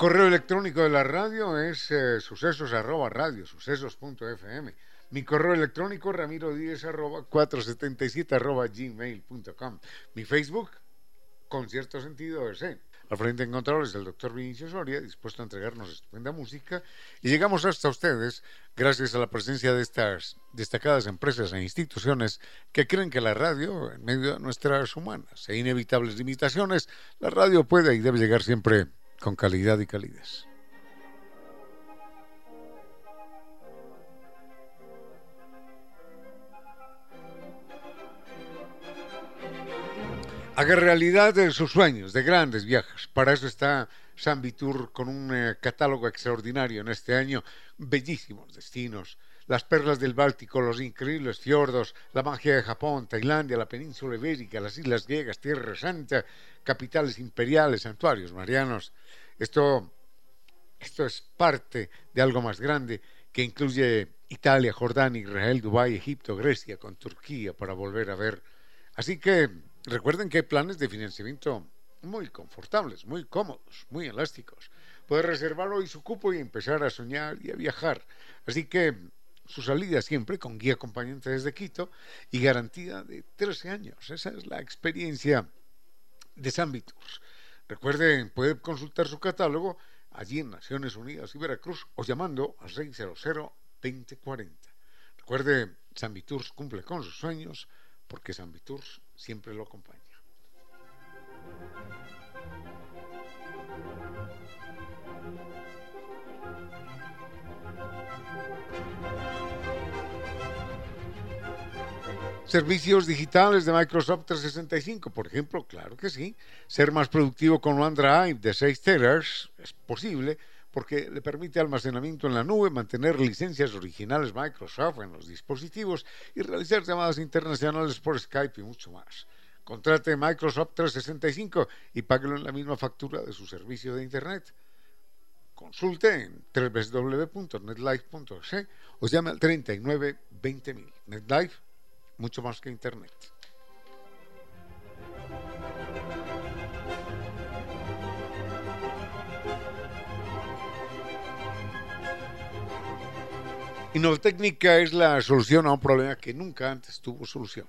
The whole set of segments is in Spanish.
Correo electrónico de la radio es eh, sucesos arroba radio, sucesos.fm. Mi correo electrónico ramiro 10 arroba 477 arroba gmail.com. Mi Facebook, con cierto sentido, es Al frente en controles el doctor Vinicio Soria, dispuesto a entregarnos estupenda música. Y llegamos hasta ustedes gracias a la presencia de estas destacadas empresas e instituciones que creen que la radio, en medio de nuestras humanas e inevitables limitaciones, la radio puede y debe llegar siempre con calidad y calidez. Haga realidad de sus sueños de grandes viajes. Para eso está San Vitur con un eh, catálogo extraordinario en este año, bellísimos destinos, las perlas del Báltico, los increíbles fiordos, la magia de Japón, Tailandia, la península ibérica, las islas griegas, Tierra Santa, capitales imperiales, santuarios marianos. Esto, esto es parte de algo más grande que incluye Italia, Jordania, Israel, Dubái, Egipto, Grecia, con Turquía para volver a ver. Así que recuerden que hay planes de financiamiento muy confortables, muy cómodos, muy elásticos. Puede reservar hoy su cupo y empezar a soñar y a viajar. Así que su salida siempre con guía acompañante desde Quito y garantía de 13 años. Esa es la experiencia de Tours. Recuerden, puede consultar su catálogo allí en Naciones Unidas y Veracruz o llamando al 600-2040. Recuerde, San Viturs cumple con sus sueños porque San Viturs siempre lo acompaña. Servicios digitales de Microsoft 365, por ejemplo, claro que sí. Ser más productivo con OneDrive de 6 teras es posible porque le permite almacenamiento en la nube, mantener licencias originales Microsoft en los dispositivos y realizar llamadas internacionales por Skype y mucho más. Contrate Microsoft 365 y páguelo en la misma factura de su servicio de Internet. Consulte en www.netlife.es o llame al 39 20000. NetLife mucho más que Internet. Innovatécnica es la solución a un problema que nunca antes tuvo solución.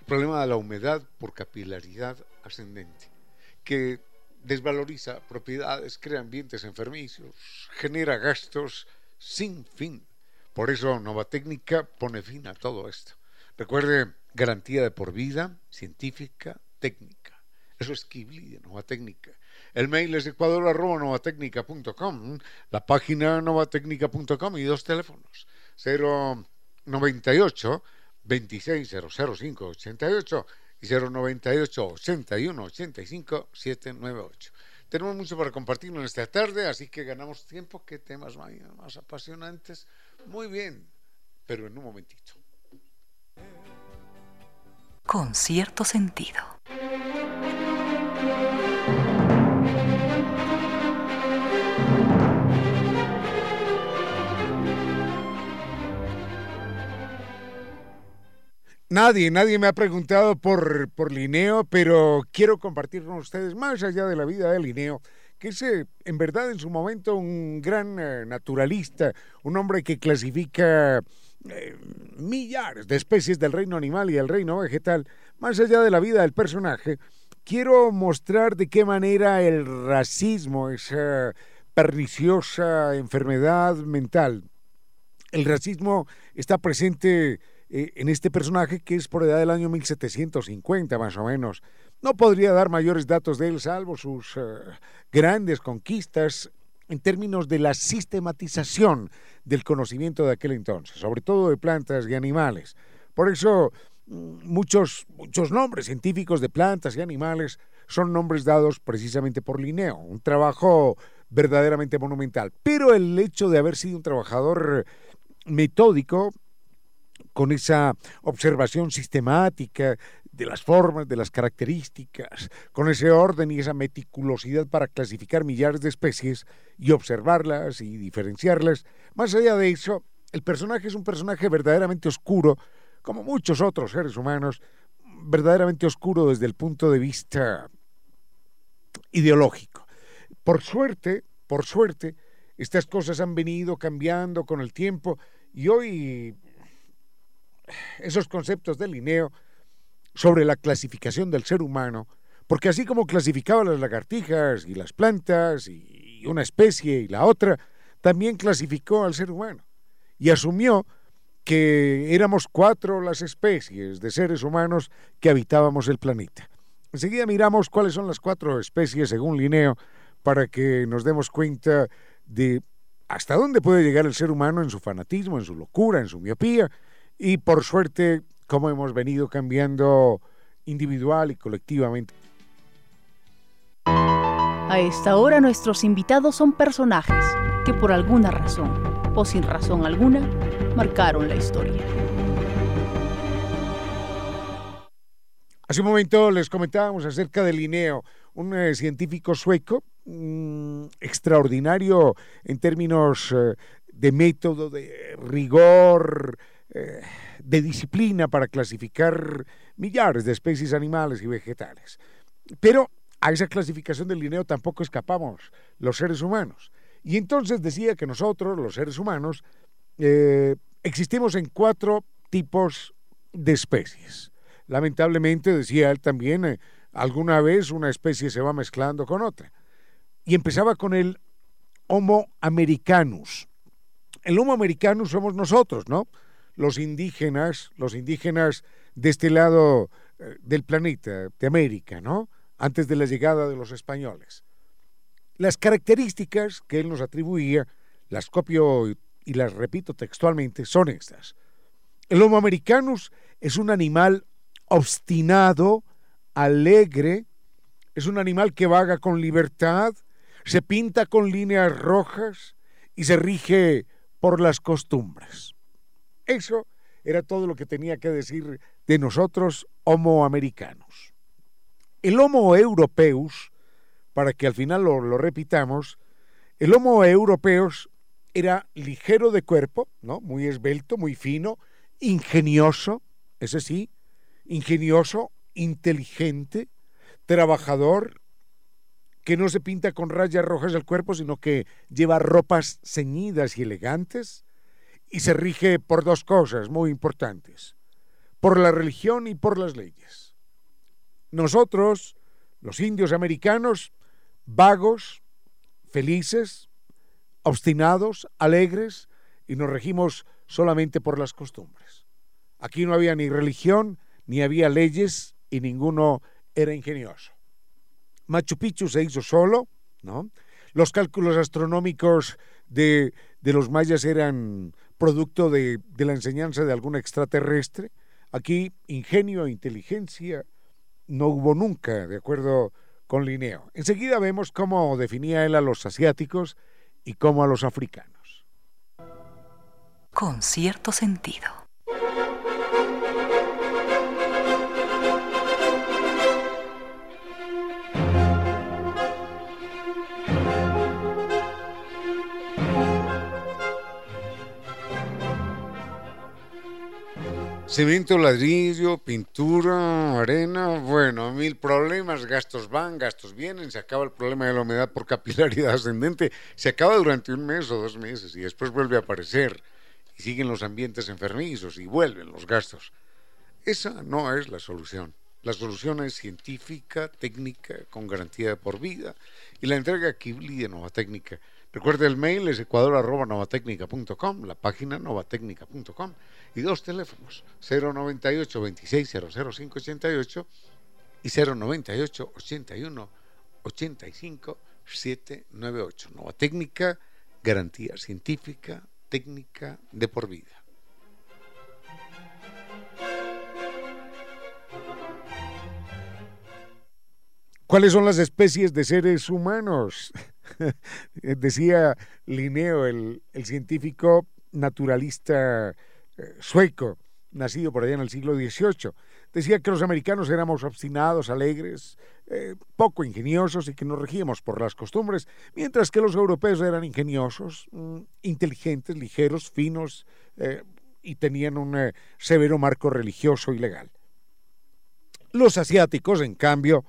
El problema de la humedad por capilaridad ascendente, que desvaloriza propiedades, crea ambientes enfermizos, genera gastos sin fin. Por eso Novatécnica pone fin a todo esto. Recuerde, garantía de por vida, científica, técnica. Eso es Kibli de Nova Técnica. El mail es ecuador.novatecnica.com, la página novatecnica.com y dos teléfonos. 098 2600588 y 098 81 85 798. Tenemos mucho para compartir en esta tarde, así que ganamos tiempo. ¿Qué temas más apasionantes? Muy bien, pero en un momentito. Con cierto sentido. Nadie, nadie me ha preguntado por, por Linneo, pero quiero compartir con ustedes más allá de la vida de Linneo, que es eh, en verdad en su momento un gran eh, naturalista, un hombre que clasifica eh, millares de especies del reino animal y del reino vegetal, más allá de la vida del personaje, quiero mostrar de qué manera el racismo, esa perniciosa enfermedad mental, el racismo está presente eh, en este personaje que es por edad del año 1750 más o menos. No podría dar mayores datos de él salvo sus eh, grandes conquistas en términos de la sistematización del conocimiento de aquel entonces, sobre todo de plantas y animales. Por eso mm, muchos, muchos nombres científicos de plantas y animales son nombres dados precisamente por Linneo, un trabajo verdaderamente monumental. Pero el hecho de haber sido un trabajador metódico con esa observación sistemática de las formas, de las características, con ese orden y esa meticulosidad para clasificar millares de especies y observarlas y diferenciarlas. Más allá de eso, el personaje es un personaje verdaderamente oscuro, como muchos otros seres humanos, verdaderamente oscuro desde el punto de vista ideológico. Por suerte, por suerte, estas cosas han venido cambiando con el tiempo y hoy esos conceptos de Linneo sobre la clasificación del ser humano, porque así como clasificaba las lagartijas y las plantas y una especie y la otra, también clasificó al ser humano y asumió que éramos cuatro las especies de seres humanos que habitábamos el planeta. Enseguida miramos cuáles son las cuatro especies según Linneo para que nos demos cuenta de hasta dónde puede llegar el ser humano en su fanatismo, en su locura, en su miopía, y por suerte, como hemos venido cambiando individual y colectivamente. A esta hora nuestros invitados son personajes que por alguna razón o sin razón alguna marcaron la historia. Hace un momento les comentábamos acerca de Linneo, un eh, científico sueco mm, extraordinario en términos eh, de método, de rigor, eh, de disciplina para clasificar millares de especies animales y vegetales. Pero a esa clasificación del Linneo tampoco escapamos los seres humanos. Y entonces decía que nosotros, los seres humanos, eh, existimos en cuatro tipos de especies. Lamentablemente, decía él también, eh, alguna vez una especie se va mezclando con otra. Y empezaba con el Homo americanus. El Homo americanus somos nosotros, ¿no? Los indígenas, los indígenas de este lado eh, del planeta, de América, ¿no? Antes de la llegada de los españoles. Las características que él nos atribuía, las copio y las repito textualmente, son estas. El Homo americanus es un animal obstinado, alegre, es un animal que vaga con libertad, se pinta con líneas rojas y se rige por las costumbres. Eso era todo lo que tenía que decir de nosotros, homo americanos. El homo europeus, para que al final lo, repitamos, el homo europeus era ligero de cuerpo, ¿no? muy esbelto, muy fino, ingenioso, ese sí, ingenioso, inteligente, trabajador, que no se pinta con rayas rojas el cuerpo, sino que lleva ropas ceñidas y elegantes, y se rige por dos cosas muy importantes, por la religión y por las leyes. Nosotros, los indios americanos, vagos, felices, obstinados, alegres, y nos regimos solamente por las costumbres. Aquí no había ni religión, ni había leyes, y ninguno era ingenioso. Machu Picchu se hizo solo, ¿no? Los cálculos astronómicos de, de los mayas eran producto de, la enseñanza de algún extraterrestre. Aquí ingenio e inteligencia no hubo nunca, de acuerdo con Linneo. Enseguida vemos cómo definía él a los asiáticos y cómo a los africanos. Con cierto sentido. Cemento, ladrillo, pintura, arena, bueno, mil problemas, gastos van, gastos vienen, se acaba el problema de la humedad por capilaridad ascendente, se acaba durante un mes o dos meses y después vuelve a aparecer y siguen los ambientes enfermizos y vuelven los gastos. Esa no es la solución. La solución es científica, técnica, con garantía por vida y la entrega Kibli de Nova Técnica. Recuerde el mail es ecuador.novatecnica.com, la página novatecnica.com y dos teléfonos, 098 26 588 y 098 81 85 798. Nueva técnica, garantía científica, técnica de por vida. ¿Cuáles son las especies de seres humanos? Decía Linneo, el, científico naturalista eh, sueco, nacido por allá en el siglo XVIII. Decía que los americanos éramos obstinados, alegres, eh, poco ingeniosos y que nos regíamos por las costumbres, mientras que los europeos eran ingeniosos, mm, inteligentes, ligeros, finos eh, y tenían un severo marco religioso y legal. Los asiáticos, en cambio,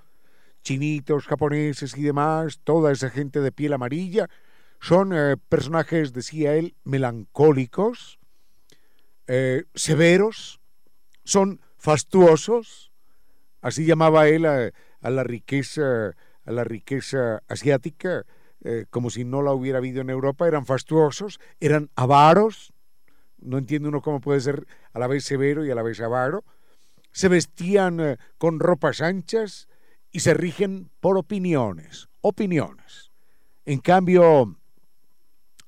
chinitos, japoneses y demás, toda esa gente de piel amarilla, son personajes, decía él, melancólicos, eh, severos, son fastuosos, así llamaba él a, la riqueza a la riqueza asiática, eh, como si no la hubiera habido en Europa, eran fastuosos, eran avaros, no entiende uno cómo puede ser a la vez severo y a la vez avaro, se vestían eh, con ropas anchas y se rigen por opiniones, opiniones. En cambio,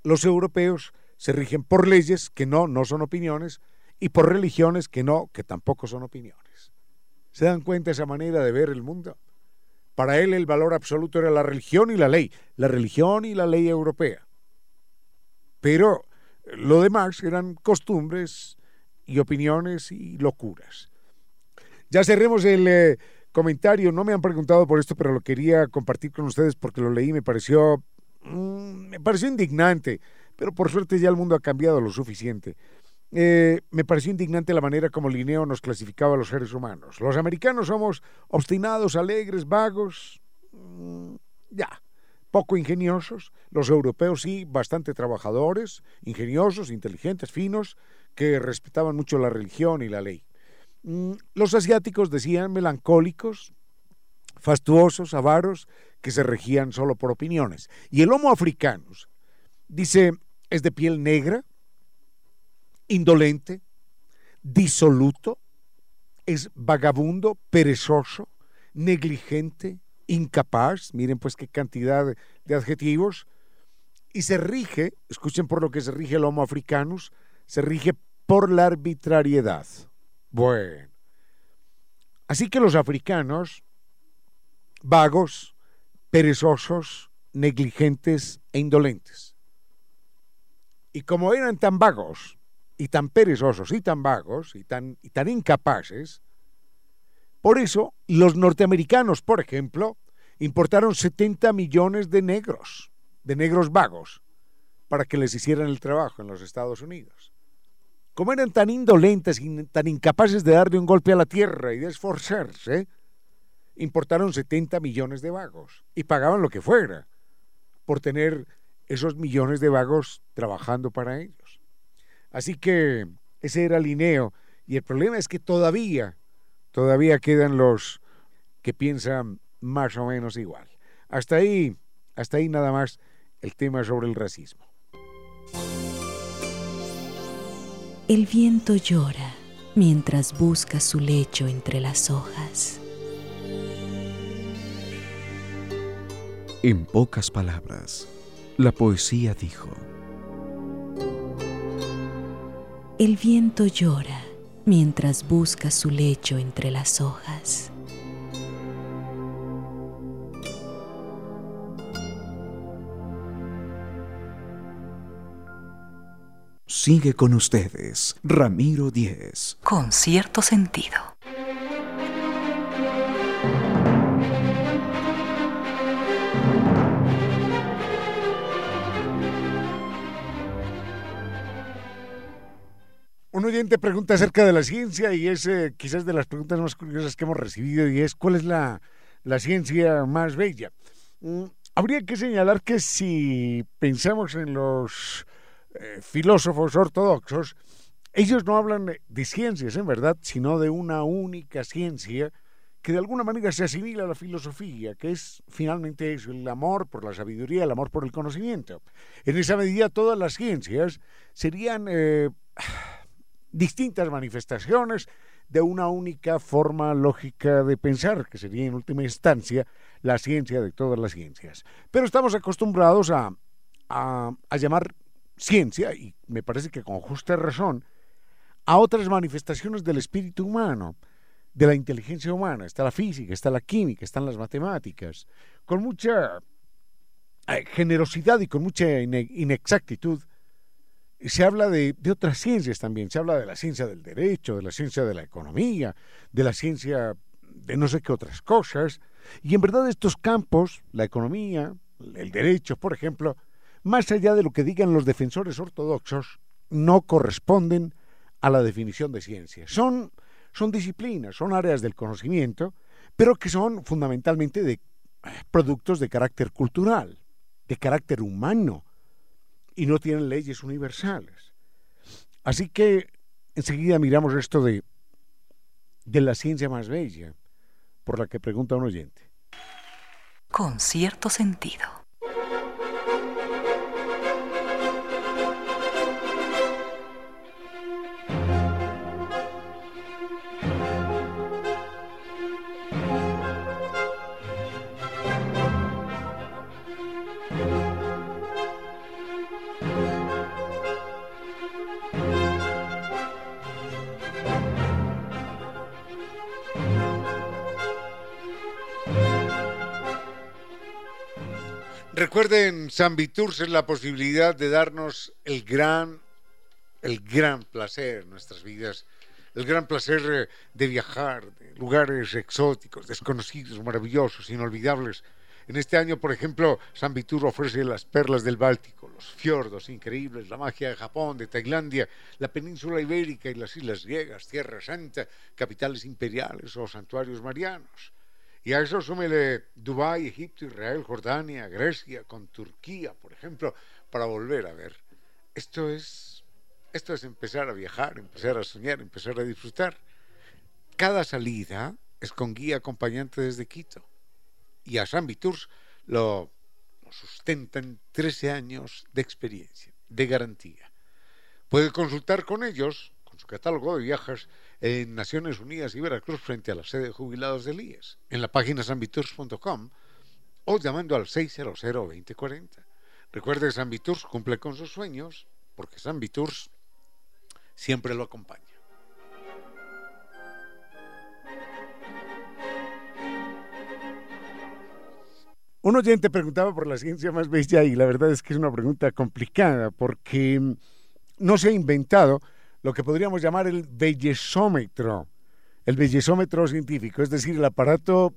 los europeos se rigen por leyes que no, no son opiniones, y por religiones que no, que tampoco son opiniones. ¿Se dan cuenta esa manera de ver el mundo? Para él el valor absoluto era la religión y la ley, la religión y la ley europea. Pero lo demás eran costumbres y opiniones y locuras. Ya cerremos el eh, comentario, no me han preguntado por esto, pero lo quería compartir con ustedes porque lo leí y me pareció, mm, me pareció indignante pero por suerte ya el mundo ha cambiado lo suficiente. Eh, me pareció indignante la manera como Linneo nos clasificaba a los seres humanos. Los americanos somos obstinados, alegres, vagos, mm, ya, poco ingeniosos. Los europeos sí, bastante trabajadores, ingeniosos, inteligentes, finos, que respetaban mucho la religión y la ley. Mm, los asiáticos decían melancólicos, fastuosos, avaros, que se regían solo por opiniones. Y el homo africanos dice es de piel negra, indolente, disoluto, es vagabundo, perezoso, negligente, incapaz, miren pues qué cantidad de adjetivos, y se rige, escuchen por lo que se rige el Homo africanus, se rige por la arbitrariedad. Bueno, así que los africanos, vagos, perezosos, negligentes e indolentes. Y como eran tan vagos y tan perezosos y tan vagos y tan, y tan incapaces, por eso los norteamericanos, por ejemplo, importaron 70 millones de negros, de negros vagos, para que les hicieran el trabajo en los Estados Unidos. Como eran tan indolentes y tan incapaces de darle un golpe a la tierra y de esforzarse, importaron 70 millones de vagos y pagaban lo que fuera por tener esos millones de vagos trabajando para ellos. Así que ese era Linneo. Y el problema es que todavía, todavía quedan los que piensan más o menos igual. Hasta ahí, hasta ahí nada más el tema sobre el racismo. El viento llora mientras busca su lecho entre las hojas. En pocas palabras, la poesía dijo, El viento llora mientras busca su lecho entre las hojas. Sigue con ustedes, Ramiro Díez. Con cierto sentido. Un oyente pregunta acerca de la ciencia y es eh, quizás de las preguntas más curiosas que hemos recibido y es ¿cuál es la, la ciencia más bella? Mm, habría que señalar que si pensamos en los eh, filósofos ortodoxos, ellos no hablan de ciencias en verdad, sino de una única ciencia que de alguna manera se asimila a la filosofía, que es finalmente eso, el amor por la sabiduría, el amor por el conocimiento. En esa medida todas las ciencias serían eh, distintas manifestaciones de una única forma lógica de pensar, que sería en última instancia la ciencia de todas las ciencias. Pero estamos acostumbrados a, a, a llamar ciencia, y me parece que con justa razón, a otras manifestaciones del espíritu humano, de la inteligencia humana. Está la física, está la química, están las matemáticas. Con mucha eh, generosidad y con mucha inexactitud se habla de, de, otras ciencias también. Se habla de la ciencia del derecho, de la ciencia de la economía, de la ciencia de no sé qué otras cosas. Y en verdad estos campos, la economía, el derecho, por ejemplo, más allá de lo que digan los defensores ortodoxos, no corresponden a la definición de ciencia. Son, son disciplinas, son áreas del conocimiento, pero que son fundamentalmente de productos de carácter cultural, de carácter humano, y no tienen leyes universales. Así que enseguida miramos esto de, de la ciencia más bella, por la que pregunta un oyente. Con cierto sentido. Recuerden, San Viturs es la posibilidad de darnos el gran, el gran placer en nuestras vidas, el gran placer eh, de viajar, de lugares exóticos, desconocidos, maravillosos, inolvidables. En este año, por ejemplo, San Vitur ofrece las perlas del Báltico, los fiordos increíbles, la magia de Japón, de Tailandia, la península ibérica y las islas griegas, Tierra Santa, capitales imperiales o santuarios marianos. Y a eso súmele Dubái, Egipto, Israel, Jordania, Grecia, con Turquía, por ejemplo, para volver a ver. Esto es, esto es empezar a viajar, empezar a soñar, empezar a disfrutar. Cada salida es con guía acompañante desde Quito. Y a San Viturs lo, lo sustentan 13 años de experiencia, de garantía. Puede consultar con ellos, su catálogo de viajes, en Naciones Unidas y Veracruz frente a la sede de jubilados del IES, en la página sanviturs.com o llamando al 600-2040. Recuerde, San Viturs cumple con sus sueños porque San Viturs siempre lo acompaña. Un oyente preguntaba por la ciencia más bella y la verdad es que es una pregunta complicada porque no se ha inventado lo que podríamos llamar el bellezómetro, el bellezómetro científico, es decir, el aparato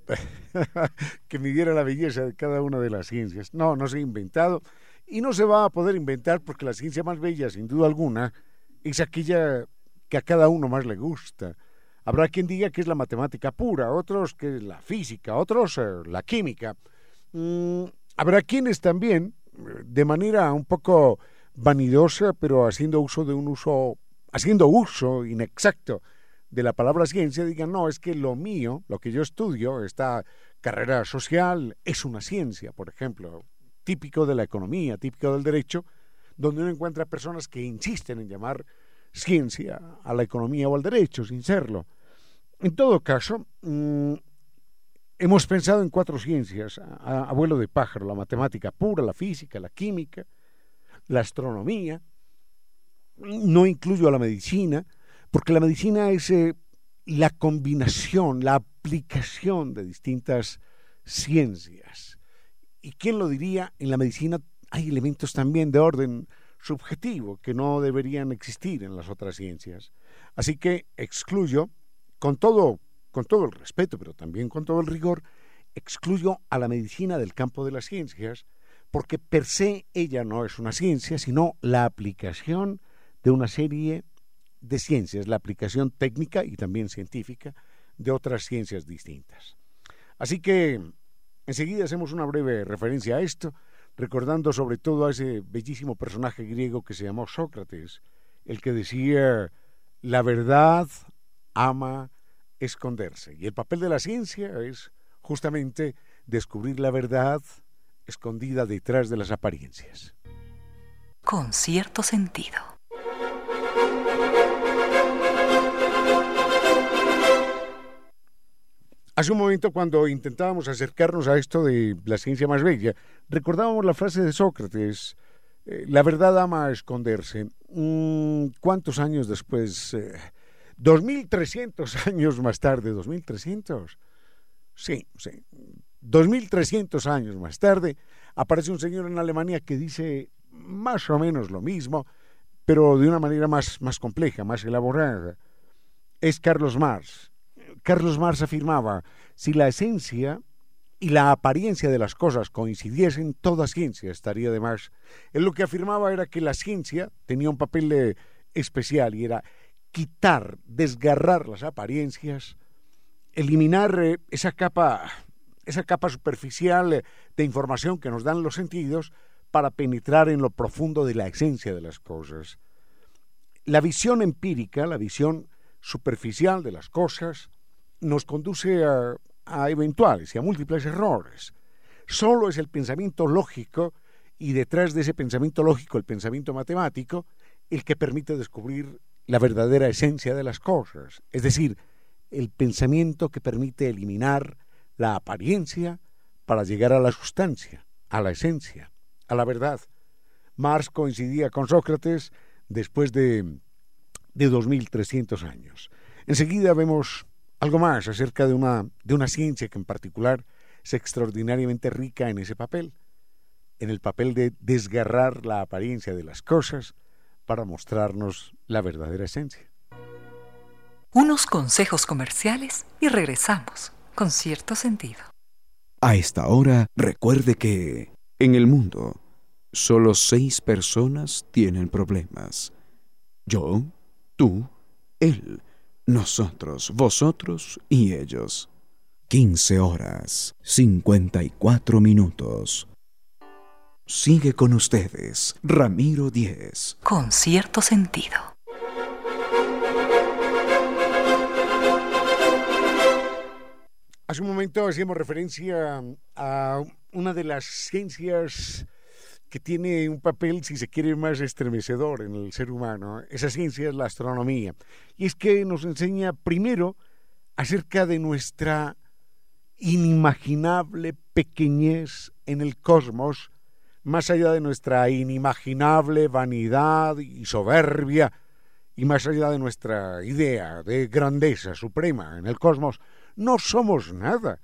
que midiera la belleza de cada una de las ciencias. No, no se ha inventado y no se va a poder inventar porque la ciencia más bella, sin duda alguna, es aquella que a cada uno más le gusta. Habrá quien diga que es la matemática pura, otros que es la física, otros eh, la química. Mm, habrá quienes también, de manera un poco vanidosa, pero haciendo uso de un uso haciendo uso inexacto de la palabra ciencia, digan, no, es que lo mío, lo que yo estudio, esta carrera social, es una ciencia, por ejemplo, típico de la economía, típico del derecho, donde uno encuentra personas que insisten en llamar ciencia a la economía o al derecho, sin serlo. En todo caso, mmm, hemos pensado en cuatro ciencias, abuelo de pájaro, la matemática pura, la física, la química, la astronomía, no incluyo a la medicina, porque la medicina es eh, la combinación, la aplicación de distintas ciencias. ¿Y quién lo diría? En la medicina hay elementos también de orden subjetivo que no deberían existir en las otras ciencias. Así que excluyo, con todo, con todo el respeto, pero también con todo el rigor, excluyo a la medicina del campo de las ciencias, porque per se ella no es una ciencia, sino la aplicación de una serie de ciencias, la aplicación técnica y también científica de otras ciencias distintas. Así que enseguida hacemos una breve referencia a esto, recordando sobre todo a ese bellísimo personaje griego que se llamó Sócrates, el que decía, la verdad ama esconderse. Y el papel de la ciencia es justamente descubrir la verdad escondida detrás de las apariencias. Con cierto sentido. Hace un momento cuando intentábamos acercarnos a esto de la ciencia más bella, recordábamos la frase de Sócrates, eh, la verdad ama esconderse. Mm, ¿Cuántos años después? 2300 eh, años más tarde, 2300. Sí, sí. 2300 años más tarde, aparece un señor en Alemania que dice más o menos lo mismo, pero de una manera más, más compleja, más elaborada. Es Carlos Marx Carlos Marx afirmaba, si la esencia y la apariencia de las cosas coincidiesen, toda ciencia estaría de más. Él lo que afirmaba era que la ciencia tenía un papel especial y era quitar, desgarrar las apariencias, eliminar eh, esa capa, esa capa superficial de información que nos dan los sentidos para penetrar en lo profundo de la esencia de las cosas. La visión empírica, la visión superficial de las cosas, nos conduce a, eventuales y a múltiples errores. Solo es el pensamiento lógico y detrás de ese pensamiento lógico, el pensamiento matemático, el que permite descubrir la verdadera esencia de las cosas, es decir, el pensamiento que permite eliminar la apariencia para llegar a la sustancia, a la esencia, a la verdad. Marx coincidía con Sócrates después de, de 2300 años. Enseguida vemos algo más acerca de una, de una ciencia que en particular es extraordinariamente rica en ese papel, en el papel de desgarrar la apariencia de las cosas para mostrarnos la verdadera esencia. Unos consejos comerciales y regresamos con cierto sentido. A esta hora, recuerde que en el mundo solo seis personas tienen problemas. Yo, tú, él nosotros, vosotros y ellos. 15 horas, 54 minutos. Sigue con ustedes, Ramiro Díez. Con cierto sentido. Hace un momento hacíamos referencia a una de las ciencias que tiene un papel, si se quiere, más estremecedor en el ser humano. Esa ciencia es la astronomía. Y es que nos enseña primero acerca de nuestra inimaginable pequeñez en el cosmos, más allá de nuestra inimaginable vanidad y soberbia, y más allá de nuestra idea de grandeza suprema en el cosmos, no somos nada.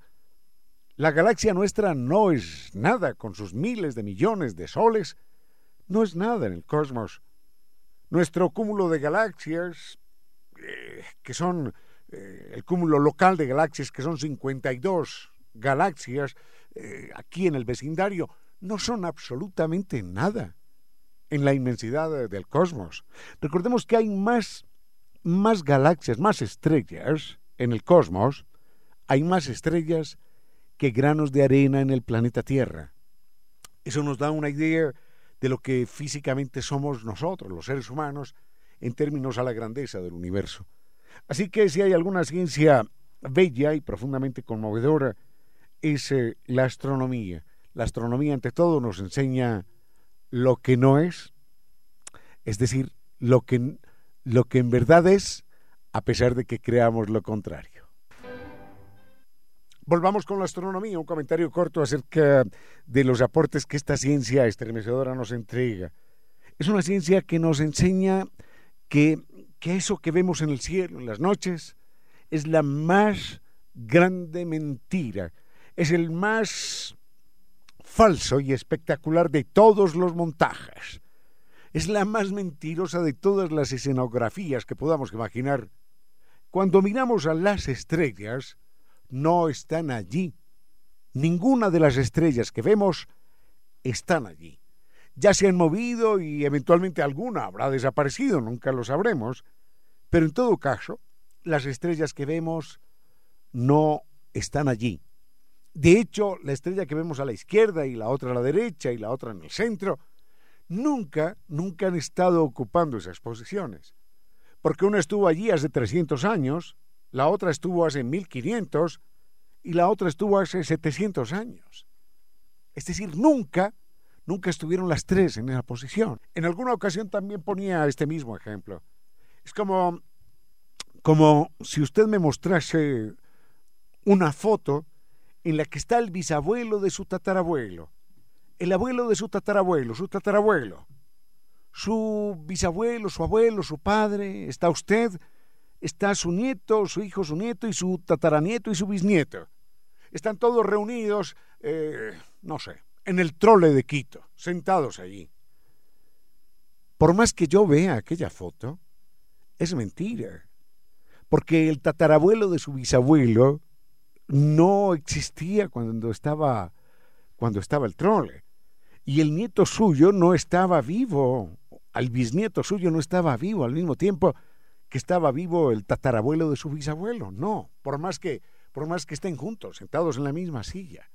La galaxia nuestra no es nada, con sus miles de millones de soles, no es nada en el cosmos. Nuestro cúmulo de galaxias, eh, que son eh, el cúmulo local de galaxias, que son 52 galaxias eh, aquí en el vecindario, no son absolutamente nada en la inmensidad del cosmos. Recordemos que hay más, más galaxias, más estrellas en el cosmos, hay más estrellas que granos de arena en el planeta Tierra. Eso nos da una idea de lo que físicamente somos nosotros, los seres humanos, en términos a la grandeza del universo. Así que si hay alguna ciencia bella y profundamente conmovedora, es eh, la astronomía. La astronomía, ante todo, nos enseña lo que no es, es decir, lo que, lo que en verdad es, a pesar de que creamos lo contrario. Volvamos con la astronomía, un comentario corto acerca de los aportes que esta ciencia estremecedora nos entrega. Es una ciencia que nos enseña que, que eso que vemos en el cielo, en las noches, es la más grande mentira, es el más falso y espectacular de todos los montajes. Es la más mentirosa de todas las escenografías que podamos imaginar. Cuando miramos a las estrellas, no están allí. Ninguna de las estrellas que vemos están allí. Ya se han movido y eventualmente alguna habrá desaparecido, nunca lo sabremos, pero en todo caso, las estrellas que vemos no están allí. De hecho, la estrella que vemos a la izquierda y la otra a la derecha y la otra en el centro, nunca, nunca han estado ocupando esas posiciones. Porque una estuvo allí hace 300 años, la otra estuvo hace 1500 y la otra estuvo hace 700 años. Es decir, nunca, nunca estuvieron las tres en esa posición. En alguna ocasión también ponía este mismo ejemplo. Es como, como si usted me mostrase una foto en la que está el bisabuelo de su tatarabuelo, el abuelo de su tatarabuelo, su tatarabuelo, su bisabuelo, su abuelo, su padre, está usted, está su nieto, su hijo, su nieto y su tataranieto y su bisnieto. Están todos reunidos, eh, no sé, en el trole de Quito, sentados allí. Por más que yo vea aquella foto, es mentira, porque el tatarabuelo de su bisabuelo no existía cuando estaba, cuando estaba el trole. Y el nieto suyo no estaba vivo, al bisnieto suyo no estaba vivo al mismo tiempo que estaba vivo el tatarabuelo de su bisabuelo. No, por más que, por más que estén juntos, sentados en la misma silla.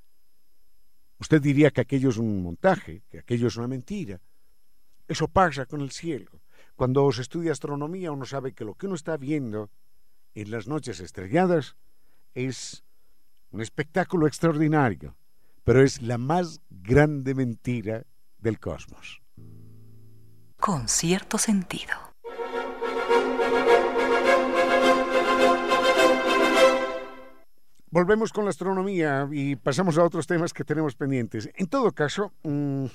Usted diría que aquello es un montaje, que aquello es una mentira. Eso pasa con el cielo. Cuando se estudia astronomía uno sabe que lo que uno está viendo en las noches estrelladas es un espectáculo extraordinario, pero es la más grande mentira del cosmos. Con cierto sentido. Volvemos con la astronomía y pasamos a otros temas que tenemos pendientes. En todo caso, mmm,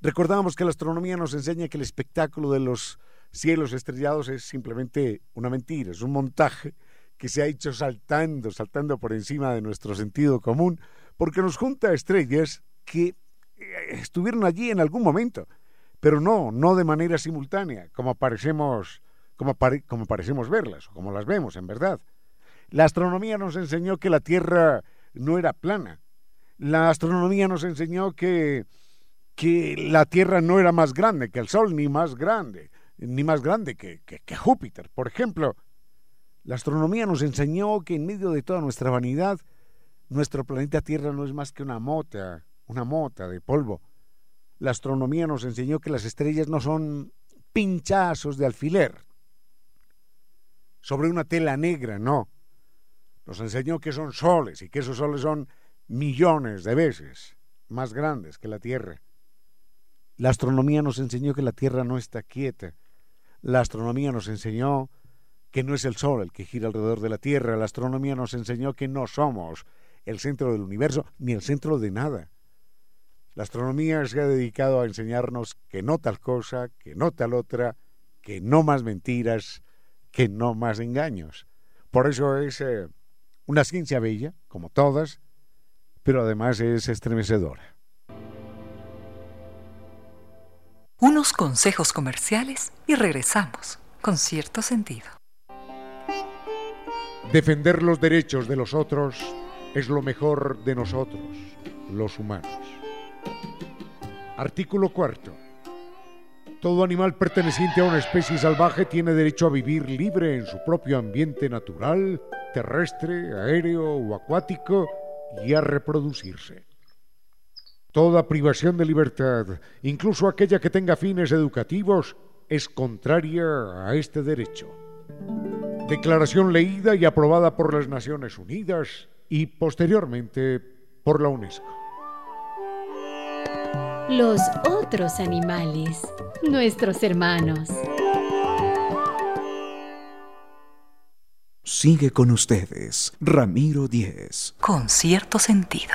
recordamos que la astronomía nos enseña que el espectáculo de los cielos estrellados es simplemente una mentira, es un montaje que se ha hecho saltando, saltando por encima de nuestro sentido común, porque nos junta estrellas que eh, estuvieron allí en algún momento, pero no, no de manera simultánea, como parecemos, como, pare, como parecemos verlas, o como las vemos en verdad. La astronomía nos enseñó que la Tierra no era plana. La astronomía nos enseñó que, que la Tierra no era más grande que el Sol, ni más grande, ni más grande que, que, que Júpiter. Por ejemplo, la astronomía nos enseñó que en medio de toda nuestra vanidad, nuestro planeta Tierra no es más que una mota, una mota de polvo. La astronomía nos enseñó que las estrellas no son pinchazos de alfiler sobre una tela negra, no. Nos enseñó que son soles y que esos soles son millones de veces más grandes que la Tierra. La astronomía nos enseñó que la Tierra no está quieta. La astronomía nos enseñó que no es el Sol el que gira alrededor de la Tierra. La astronomía nos enseñó que no somos el centro del universo ni el centro de nada. La astronomía se ha dedicado a enseñarnos que no tal cosa, que no tal otra, que no más mentiras, que no más engaños. Por eso es eh, una ciencia bella, como todas, pero además es estremecedora. Unos consejos comerciales y regresamos con cierto sentido. Defender los derechos de los otros es lo mejor de nosotros, los humanos. Artículo cuarto. Todo animal perteneciente a una especie salvaje tiene derecho a vivir libre en su propio ambiente natural, terrestre, aéreo o acuático y a reproducirse. Toda privación de libertad, incluso aquella que tenga fines educativos, es contraria a este derecho declaración leída y aprobada por las Naciones Unidas y posteriormente por la UNESCO. Los otros animales, nuestros hermanos. Sigue con ustedes, Ramiro Díez. Con cierto sentido.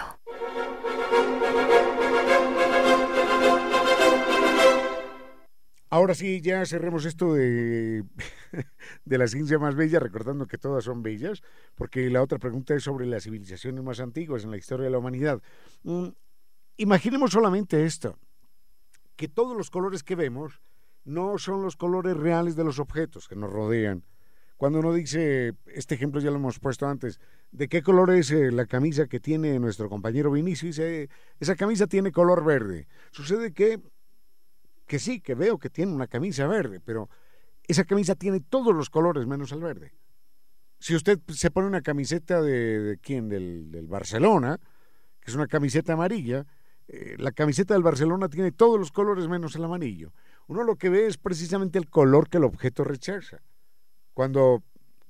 Ahora sí, ya cerremos esto de, de, la ciencia más bella, recordando que todas son bellas, porque la otra pregunta es sobre las civilizaciones más antiguas en la historia de la humanidad. Mm, imaginemos solamente esto. que todos los colores que vemos no son los colores reales de los objetos que nos rodean. Cuando uno dice, este ejemplo ya lo hemos puesto antes, ¿de qué color es eh, la camisa que tiene nuestro compañero Vinicio? Dice, esa camisa tiene color verde. Sucede que, que sí, que veo que tiene una camisa verde, pero esa camisa tiene todos los colores menos el verde. Si usted se pone una camiseta de, quién, del, Barcelona, que es una camiseta amarilla, eh, la camiseta del Barcelona tiene todos los colores menos el amarillo. Uno lo que ve es precisamente el color que el objeto rechaza. Cuando,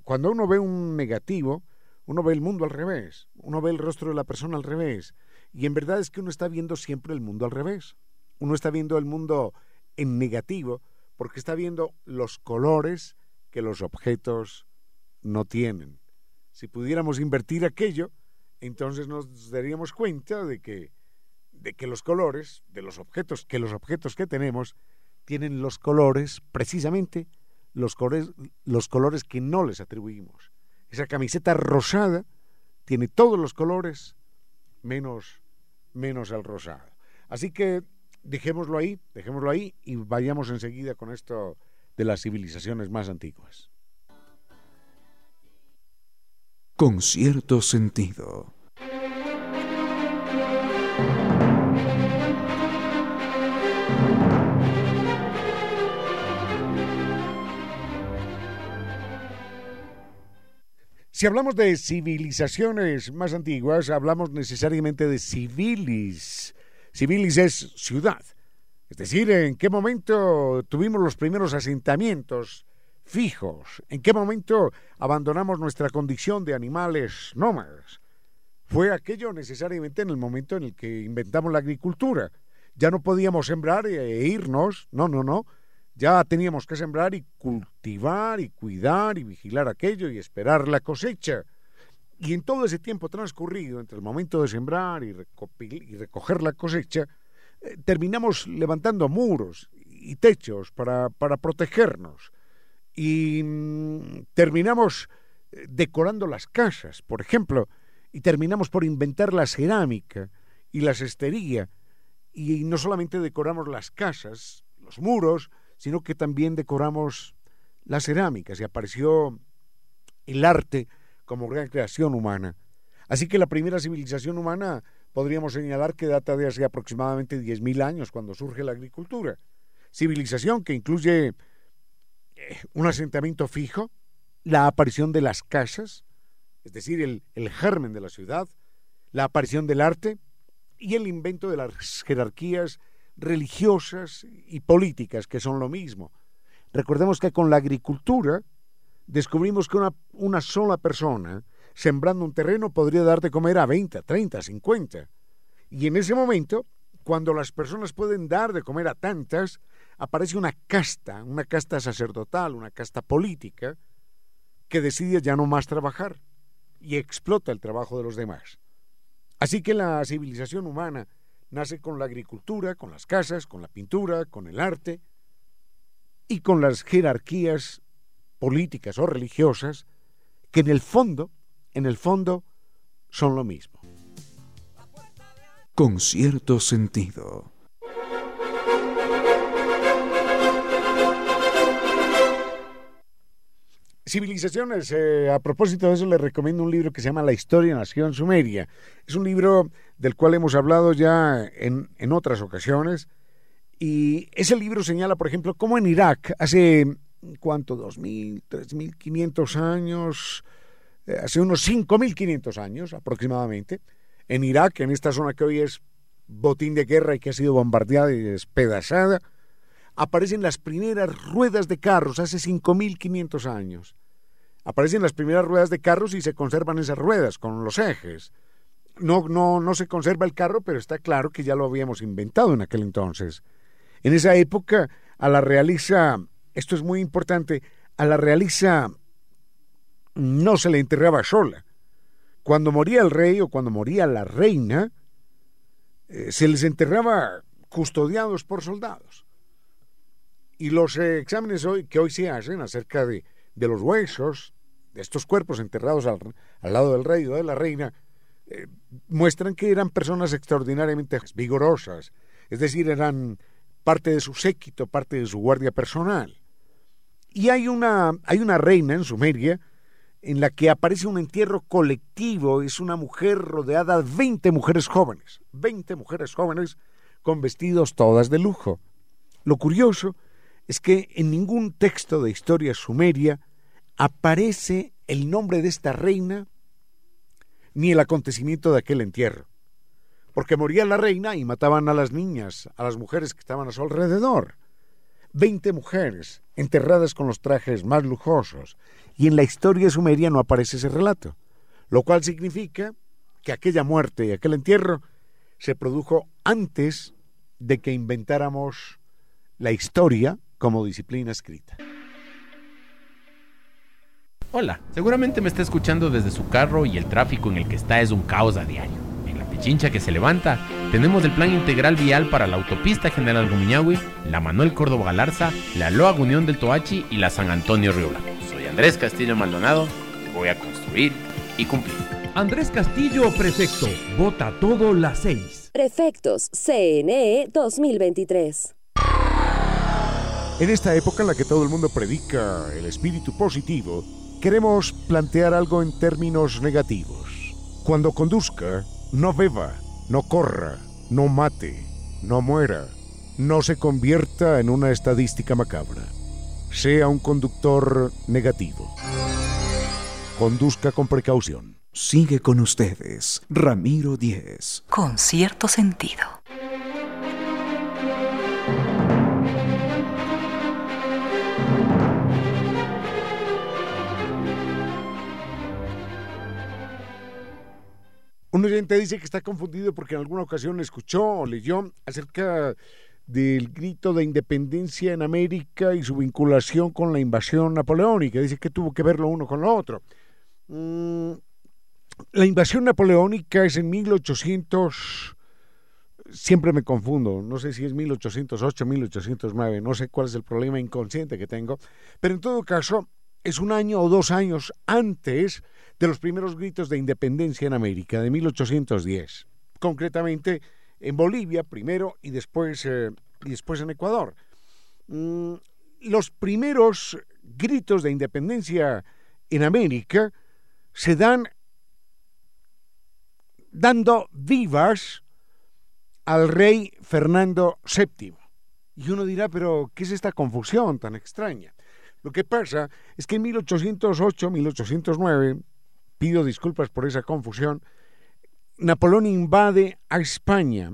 cuando uno ve un negativo, uno ve el mundo al revés, uno ve el rostro de la persona al revés. Y en verdad es que uno está viendo siempre el mundo al revés. Uno está viendo el mundo en negativo porque está viendo los colores que los objetos no tienen. Si pudiéramos invertir aquello, entonces nos daríamos cuenta de que, de que los colores de los objetos, que los objetos que tenemos tienen los colores, precisamente los colores, los colores que no les atribuimos. Esa camiseta rosada tiene todos los colores menos, menos el rosado. Así que dejémoslo ahí, dejémoslo ahí y vayamos enseguida con esto de las civilizaciones más antiguas. con cierto sentido. Si hablamos de civilizaciones más antiguas, hablamos necesariamente de civilis. Civilis es ciudad. Es decir, en qué momento tuvimos los primeros asentamientos fijos. ¿En qué momento abandonamos nuestra condición de animales nómadas? Fue aquello necesariamente en el momento en el que inventamos la agricultura. Ya no podíamos sembrar e irnos, no, no, no. Ya teníamos que sembrar y cultivar y cuidar y vigilar aquello y esperar la cosecha. Y en todo ese tiempo transcurrido entre el momento de sembrar y, y recoger la cosecha, eh, terminamos levantando muros y techos para, protegernos y mm, terminamos eh, decorando las casas, por ejemplo, y terminamos por inventar la cerámica y la cestería, y no solamente decoramos las casas, los muros, sino que también decoramos las cerámicas y apareció el arte como gran creación humana. Así que la primera civilización humana podríamos señalar que data de hace aproximadamente 10.000 años, cuando surge la agricultura. Civilización que incluye un asentamiento fijo, la aparición de las casas, es decir, el, el germen de la ciudad, la aparición del arte y el invento de las jerarquías religiosas y políticas, que son lo mismo. Recordemos que con la agricultura descubrimos que una, sola persona sembrando un terreno podría dar de comer a 20, 30, 50. Y en ese momento, cuando las personas pueden dar de comer a tantas, aparece una casta, una casta sacerdotal, una casta política, que decide ya no más trabajar y explota el trabajo de los demás. Así que la civilización humana nace con la agricultura, con las casas, con la pintura, con el arte y con las jerarquías políticas o religiosas que en el fondo, en el fondo, son lo mismo. Con cierto sentido. Civilizaciones, eh, a propósito de eso les recomiendo un libro que se llama La Historia Nación Sumeria. Es un libro del cual hemos hablado ya en, en otras ocasiones y ese libro señala, por ejemplo, cómo en Irak hace, ¿cuánto? ¿2.000, 3.500 años? Eh, hace unos 5.500 años aproximadamente, en Irak, en esta zona que hoy es botín de guerra y que ha sido bombardeada y despedazada, aparecen las primeras ruedas de carros hace 5.500 años. Aparecen las primeras ruedas de carros y se conservan esas ruedas con los ejes. No, no, no se conserva el carro, pero está claro que ya lo habíamos inventado en aquel entonces. En esa época, a la realiza, esto es muy importante, a la realiza no se le enterraba sola. Cuando moría el rey o cuando moría la reina, eh, se les enterraba custodiados por soldados. Y los eh, exámenes hoy, que hoy se hacen acerca de, de los huesos de estos cuerpos enterrados al, al, lado del rey o de la reina eh, muestran que eran personas extraordinariamente vigorosas, es decir, eran parte de su séquito, parte de su guardia personal. Y hay una, hay una reina en Sumeria en la que aparece un entierro colectivo, es una mujer rodeada de 20 mujeres jóvenes, 20 mujeres jóvenes con vestidos todas de lujo. Lo curioso es que en ningún texto de historia sumeria aparece el nombre de esta reina ni el acontecimiento de aquel entierro. Porque moría la reina y mataban a las niñas, a las mujeres que estaban a su alrededor. Veinte mujeres enterradas con los trajes más lujosos, y en la historia sumeria no aparece ese relato, lo cual significa que aquella muerte y aquel entierro se produjo antes de que inventáramos la historia como disciplina escrita. Hola, seguramente me está escuchando desde su carro y el tráfico en el que está es un caos a diario. En la Pichincha que se levanta, tenemos el plan integral vial para la autopista General Rumiñahui, la Manuel Córdoba Galarza, la Loa Unión del Toachi y la San Antonio Río Blanco. Soy Andrés Castillo Maldonado, voy a construir y cumplir. Andrés Castillo, prefecto, vota todo las seis. Prefectos CNE 2023. En esta época en la que todo el mundo predica el espíritu positivo, queremos plantear algo en términos negativos. Cuando conduzca, no beba, no corra, no mate, no muera, no se convierta en una estadística macabra. Sea un conductor negativo. Conduzca con precaución. Sigue con ustedes, Ramiro Díez. Con cierto sentido. Un oyente dice que está confundido porque en alguna ocasión escuchó o leyó acerca del grito de independencia en América y su vinculación con la invasión napoleónica. Dice que tuvo que ver lo uno con lo otro. Mm, la invasión napoleónica es en 1800... Siempre me confundo, no sé si es 1808, 1809, no sé cuál es el problema inconsciente que tengo, pero en todo caso es un año o dos años antes de los primeros gritos de independencia en América, de 1810. Concretamente en Bolivia primero y después, eh, y después en Ecuador. Mm, los primeros gritos de independencia en América se dan dando vivas al rey Fernando VII. Y uno dirá, pero ¿qué es esta confusión tan extraña? Lo que pasa es que en 1808, 1809, pido disculpas por esa confusión, Napoleón invade a España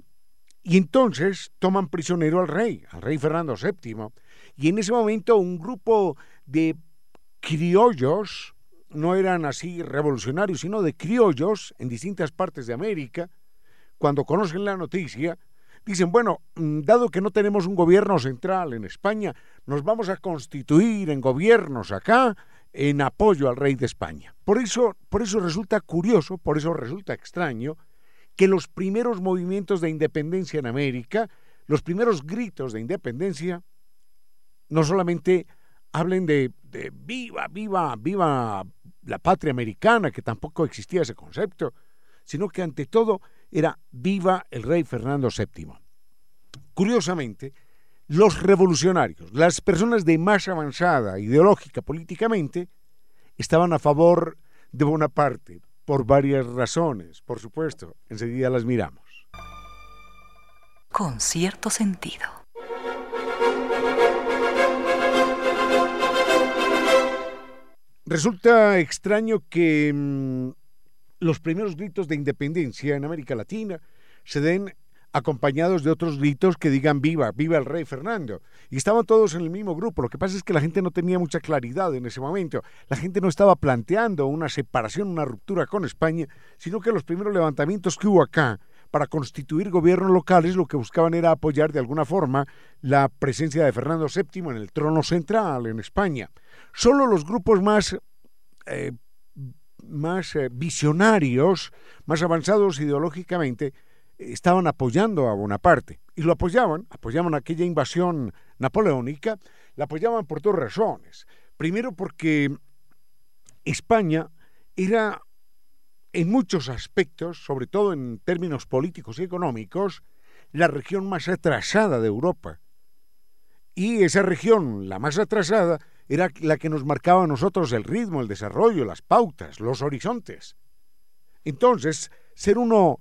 y entonces toman prisionero al rey, al rey Fernando VII, y en ese momento un grupo de criollos, no eran así revolucionarios, sino de criollos en distintas partes de América, cuando conocen la noticia, dicen, bueno, mm, dado que no tenemos un gobierno central en España, nos vamos a constituir en gobiernos acá en apoyo al rey de España. Por eso, por eso resulta curioso, por eso resulta extraño que los primeros movimientos de independencia en América, los primeros gritos de independencia, no solamente hablen de, de viva, viva, viva la patria americana, que tampoco existía ese concepto, sino que ante todo era viva el rey Fernando VII. Curiosamente, los revolucionarios, las personas de más avanzada ideológica políticamente, estaban a favor de Bonaparte por varias razones, por supuesto, enseguida las miramos. Con cierto sentido. Resulta extraño que mmm, los primeros gritos de independencia en América Latina se den acompañados de otros gritos que digan viva, viva el rey Fernando. Y estaban todos en el mismo grupo. Lo que pasa es que la gente no tenía mucha claridad en ese momento. La gente no estaba planteando una separación, una ruptura con España, sino que los primeros levantamientos que hubo acá para constituir gobiernos locales lo que buscaban era apoyar de alguna forma la presencia de Fernando VII en el trono central en España. Solo los grupos más eh, más eh, visionarios, más avanzados ideológicamente, estaban apoyando a Bonaparte. Y lo apoyaban, apoyaban aquella invasión napoleónica, la apoyaban por dos razones. Primero porque España era en muchos aspectos, sobre todo en términos políticos y económicos, la región más atrasada de Europa. Y esa región, la más atrasada, era la que nos marcaba a nosotros el ritmo, el desarrollo, las pautas, los horizontes. Entonces, ser uno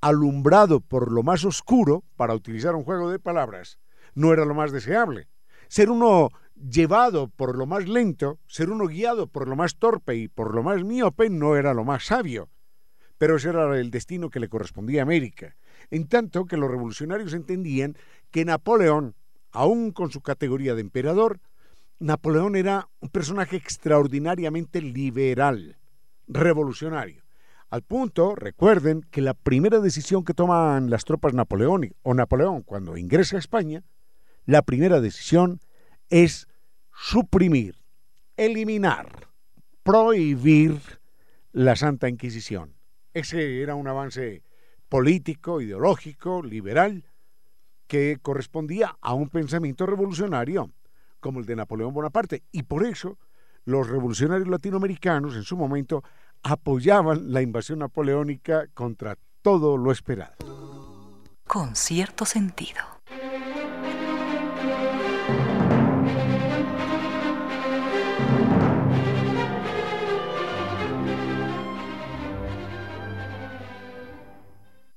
alumbrado por lo más oscuro, para utilizar un juego de palabras, no era lo más deseable. Ser uno llevado por lo más lento, ser uno guiado por lo más torpe y por lo más miope no era lo más sabio. Pero ese era el destino que le correspondía a América, en tanto que los revolucionarios entendían que Napoleón, aun con su categoría de emperador, Napoleón era un personaje extraordinariamente liberal, revolucionario. Al punto, recuerden que la primera decisión que toman las tropas Napoleón o Napoleón cuando ingresa a España, la primera decisión es suprimir, eliminar, prohibir la Santa Inquisición. Ese era un avance político, ideológico, liberal, que correspondía a un pensamiento revolucionario como el de Napoleón Bonaparte. Y por eso los revolucionarios latinoamericanos en su momento apoyaban la invasión napoleónica contra todo lo esperado. Con cierto sentido.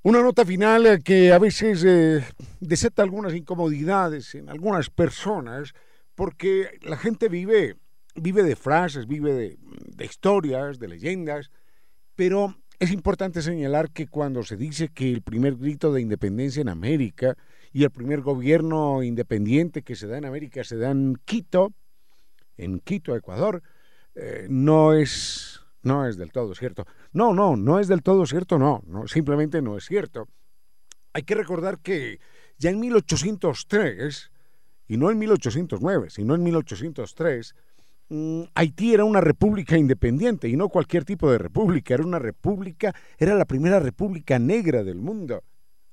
Una nota final que a veces eh, desata algunas incomodidades en algunas personas porque la gente vive, vive de frases, vive de, historias, de leyendas, pero es importante señalar que cuando se dice que el primer grito de independencia en América y el primer gobierno independiente que se da en América se da en Quito, en Quito, Ecuador, eh, no es no es del todo cierto. No, no, no es del todo cierto, no, no, simplemente no es cierto. Hay que recordar que ya en 1803, y no en 1809, sino en 1803, mm, Haití era una república independiente y no cualquier tipo de república, era una república, era la primera república negra del mundo.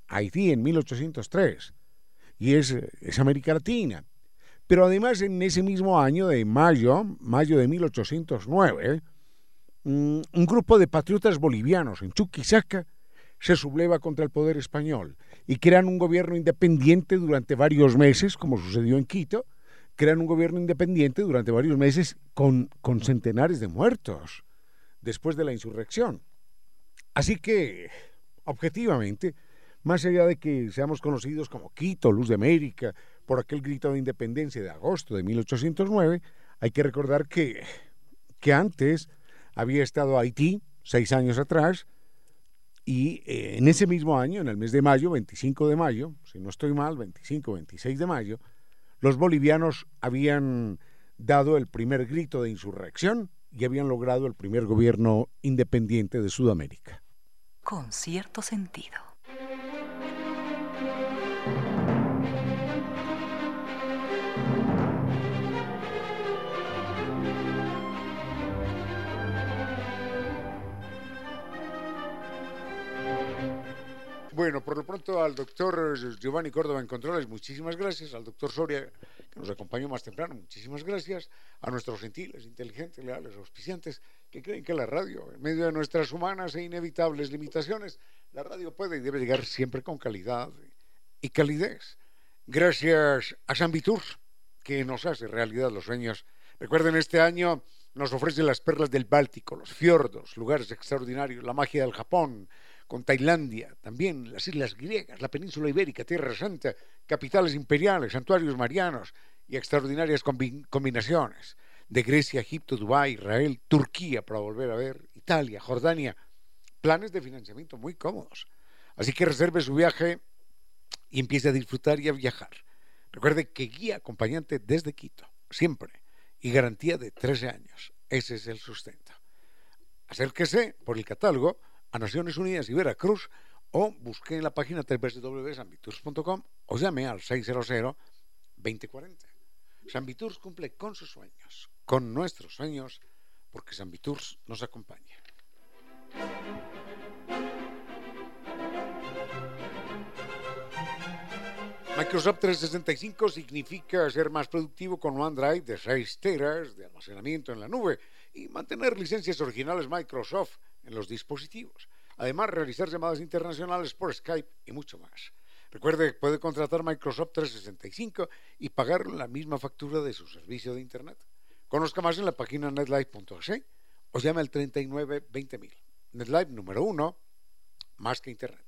Haití en 1803. Y es, es América Latina. Pero además en ese mismo año de mayo, mayo de 1809, Mm, un grupo de patriotas bolivianos en Chuquisaca se subleva contra el poder español y crean un gobierno independiente durante varios meses, como sucedió en Quito, crean un gobierno independiente durante varios meses con, centenares de muertos después de la insurrección. Así que, objetivamente, más allá de que seamos conocidos como Quito, Luz de América, por aquel grito de independencia de agosto de 1809, hay que recordar que, que antes había estado Haití seis años atrás y eh, en ese mismo año, en el mes de mayo, 25 de mayo, si no estoy mal, 25, 26 de mayo, los bolivianos habían dado el primer grito de insurrección y habían logrado el primer gobierno independiente de Sudamérica. Con cierto sentido. Bueno, por lo pronto al doctor Giovanni Córdoba en Controles, muchísimas gracias. Al doctor Soria, que nos acompañó más temprano, muchísimas gracias. A nuestros gentiles, inteligentes, leales, auspiciantes, que creen que la radio, en medio de nuestras humanas e inevitables limitaciones, la radio puede y debe llegar siempre con calidad y calidez. Gracias a San Vitur, que nos hace realidad los sueños. Recuerden, este año nos ofrece las perlas del Báltico, los fiordos, lugares extraordinarios, la magia del Japón con Tailandia, también las islas griegas, la península ibérica, Tierra Santa, capitales imperiales, santuarios marianos y extraordinarias combinaciones de Grecia, Egipto, Dubái, Israel, Turquía para volver a ver, Italia, Jordania, planes de financiamiento muy cómodos. Así que reserve su viaje y empiece a disfrutar y a viajar. Recuerde que guía acompañante desde Quito, siempre, y garantía de 13 años. Ese es el sustento. Acérquese por el catálogo a Naciones Unidas y Veracruz o busque en la página www.sanviturs.com o llame al 600-2040. San Viturs cumple con sus sueños, con nuestros sueños, porque San nos acompaña. Microsoft 365 significa ser más productivo con OneDrive de 6 teras de almacenamiento en la nube y mantener licencias originales Microsoft en los dispositivos. Además, realizar llamadas internacionales por Skype y mucho más. Recuerde que puede contratar Microsoft 365 y pagar la misma factura de su servicio de Internet. Conozca más en la página netlife.es o llame al 39 20000. NetLife número uno, más que Internet.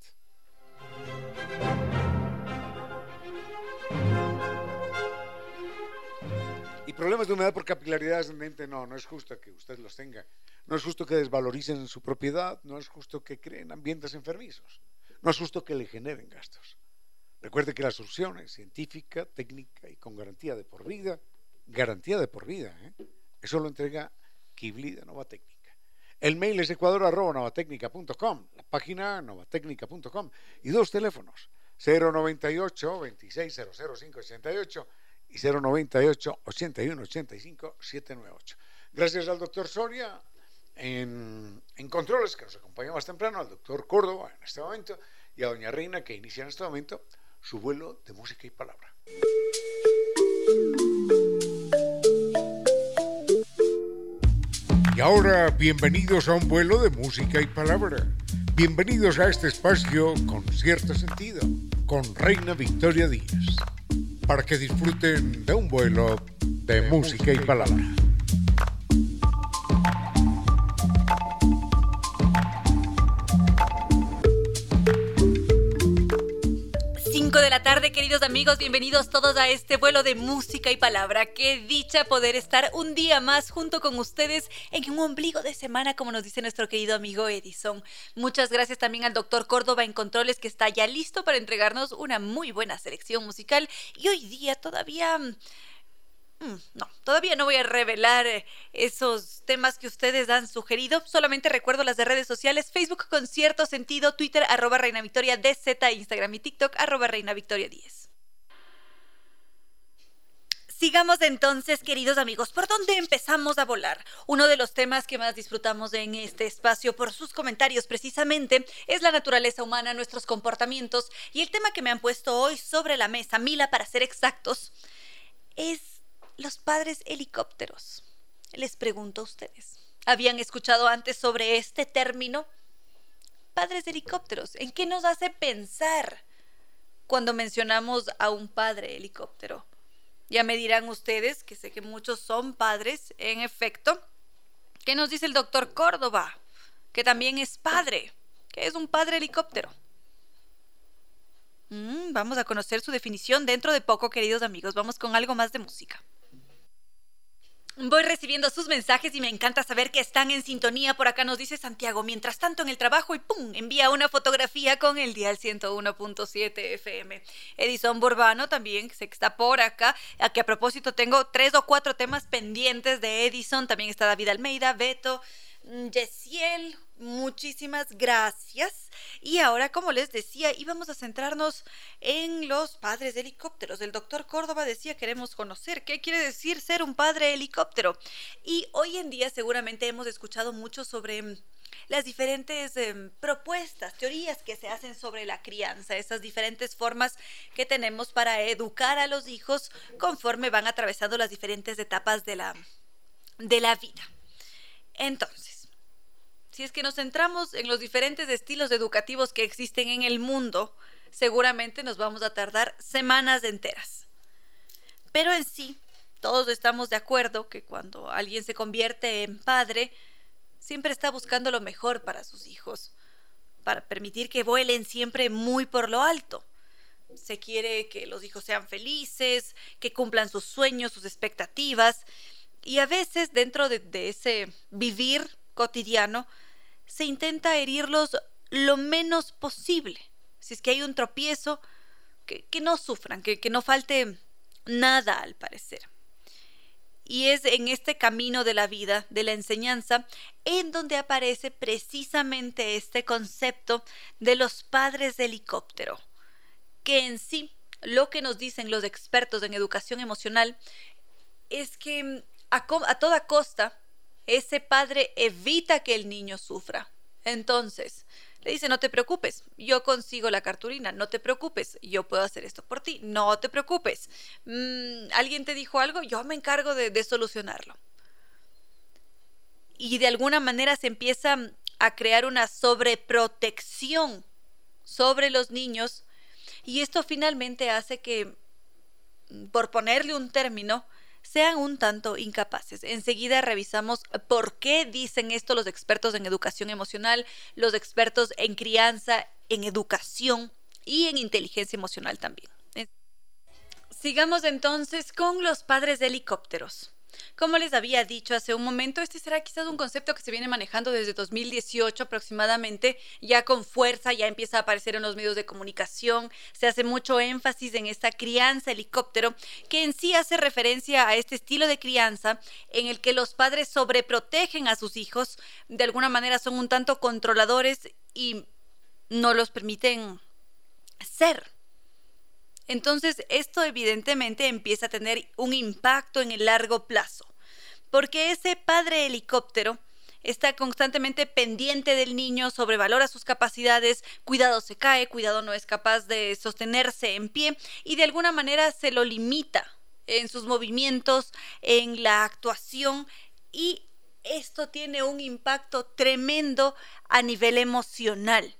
Y problemas de humedad por capilaridad ascendente, no, no es justo que usted los tenga. No es justo que desvaloricen su propiedad, no es justo que creen ambientes enfermizos, no es justo que le generen gastos. Recuerde que la solución científica, técnica y con garantía de por vida. Garantía de por vida, ¿eh? Eso lo entrega Kibli de Técnica. El mail es ecuador.novatecnica.com, la página novatecnica.com y dos teléfonos, 098 2600588 y 098 8185 798. Gracias al doctor Soria en, en, controles que nos acompaña más temprano, al doctor Córdoba en este momento y a doña Reina que inicia en este momento su vuelo de música y palabra. Y ahora, bienvenidos a un vuelo de música y palabra. Bienvenidos a este espacio con cierto sentido, con Reina Victoria Díaz, para que disfruten de un vuelo de, música y palabra. 5 de la tarde, queridos amigos, bienvenidos todos a este vuelo de música y palabra. Qué dicha poder estar un día más junto con ustedes en un ombligo de semana, como nos dice nuestro querido amigo Edison. Muchas gracias también al doctor Córdoba en Controles, que está ya listo para entregarnos una muy buena selección musical. Y hoy día todavía Mm, no, todavía no voy a revelar eh, esos temas que ustedes han sugerido. Solamente recuerdo las de redes sociales: Facebook con cierto sentido, Twitter, arroba Reina Victoria DZ, Instagram y TikTok, arroba Reina Victoria 10. Sigamos entonces, queridos amigos, ¿por dónde empezamos a volar? Uno de los temas que más disfrutamos en este espacio por sus comentarios precisamente es la naturaleza humana, nuestros comportamientos y el tema que me han puesto hoy sobre la mesa, Mila para ser exactos, es los padres helicópteros. Les pregunto a ustedes, ¿habían escuchado antes sobre este término? Padres helicópteros, ¿en qué nos hace pensar cuando mencionamos a un padre helicóptero? Ya me dirán ustedes, que sé que muchos son padres, en efecto. ¿Qué nos dice el doctor Córdoba? Que también es padre. ¿Qué es un padre helicóptero? Mm, vamos a conocer su definición dentro de poco, queridos amigos. Vamos con algo más de música. Voy recibiendo sus mensajes y me encanta saber que están en sintonía. Por acá nos dice Santiago, mientras tanto en el trabajo y ¡pum! envía una fotografía con el dial 101.7 FM. Edison Burbano también que está por acá. A que a propósito tengo tres o cuatro temas pendientes de Edison. También está David Almeida, Beto, Yesiel, Muchísimas gracias. Y ahora, como les decía, íbamos a centrarnos en los padres de helicópteros. El doctor Córdoba decía, queremos conocer qué quiere decir ser un padre helicóptero. Y hoy en día seguramente hemos escuchado mucho sobre mm, las diferentes em, propuestas, teorías que se hacen sobre la crianza, esas diferentes formas que tenemos para educar a los hijos conforme van atravesando las diferentes etapas de la, de la vida. Entonces, si es que nos centramos en los diferentes estilos educativos que existen en el mundo, seguramente nos vamos a tardar semanas enteras. Pero en sí, todos estamos de acuerdo que cuando alguien se convierte en padre, siempre está buscando lo mejor para sus hijos, para permitir que vuelen siempre muy por lo alto. Se quiere que los hijos sean felices, que cumplan sus sueños, sus expectativas, y a veces dentro de, de ese vivir cotidiano se intenta herirlos lo menos posible. Si es que hay un tropiezo, que, no sufran, que, que no falte nada al parecer. Y es en este camino de la vida, de la enseñanza, en donde aparece precisamente este concepto de los padres de helicóptero, que en sí lo que nos dicen los expertos en educación emocional es que a toda costa ese padre evita que el niño sufra. Entonces, le dice, no te preocupes, yo consigo la cartulina, no te preocupes, yo puedo hacer esto por ti, no te preocupes. Mm, ¿Alguien te dijo algo? Yo me encargo de, de solucionarlo. Y de alguna manera se empieza a crear una sobreprotección sobre los niños Y esto finalmente hace que, por ponerle un término, sean un tanto incapaces. Enseguida revisamos por qué dicen esto los expertos en educación emocional, los expertos en crianza, en educación y en inteligencia emocional también. Sigamos entonces con los padres de helicópteros. Como les había dicho hace un momento, este será quizás un concepto que se viene manejando desde 2018 aproximadamente, ya con fuerza, ya empieza a aparecer en los medios de comunicación, se hace mucho énfasis en esta crianza helicóptero, que en sí hace referencia a este estilo de crianza en el que los padres sobreprotegen a sus hijos, de alguna manera son un tanto controladores y no los permiten ser. Entonces, esto evidentemente empieza a tener un impacto en el largo plazo, porque ese padre helicóptero está constantemente pendiente del niño, sobrevalora sus capacidades, cuidado se cae, cuidado no es capaz de sostenerse en pie y de alguna manera se lo limita en sus movimientos, en la actuación y esto tiene un impacto tremendo a nivel emocional.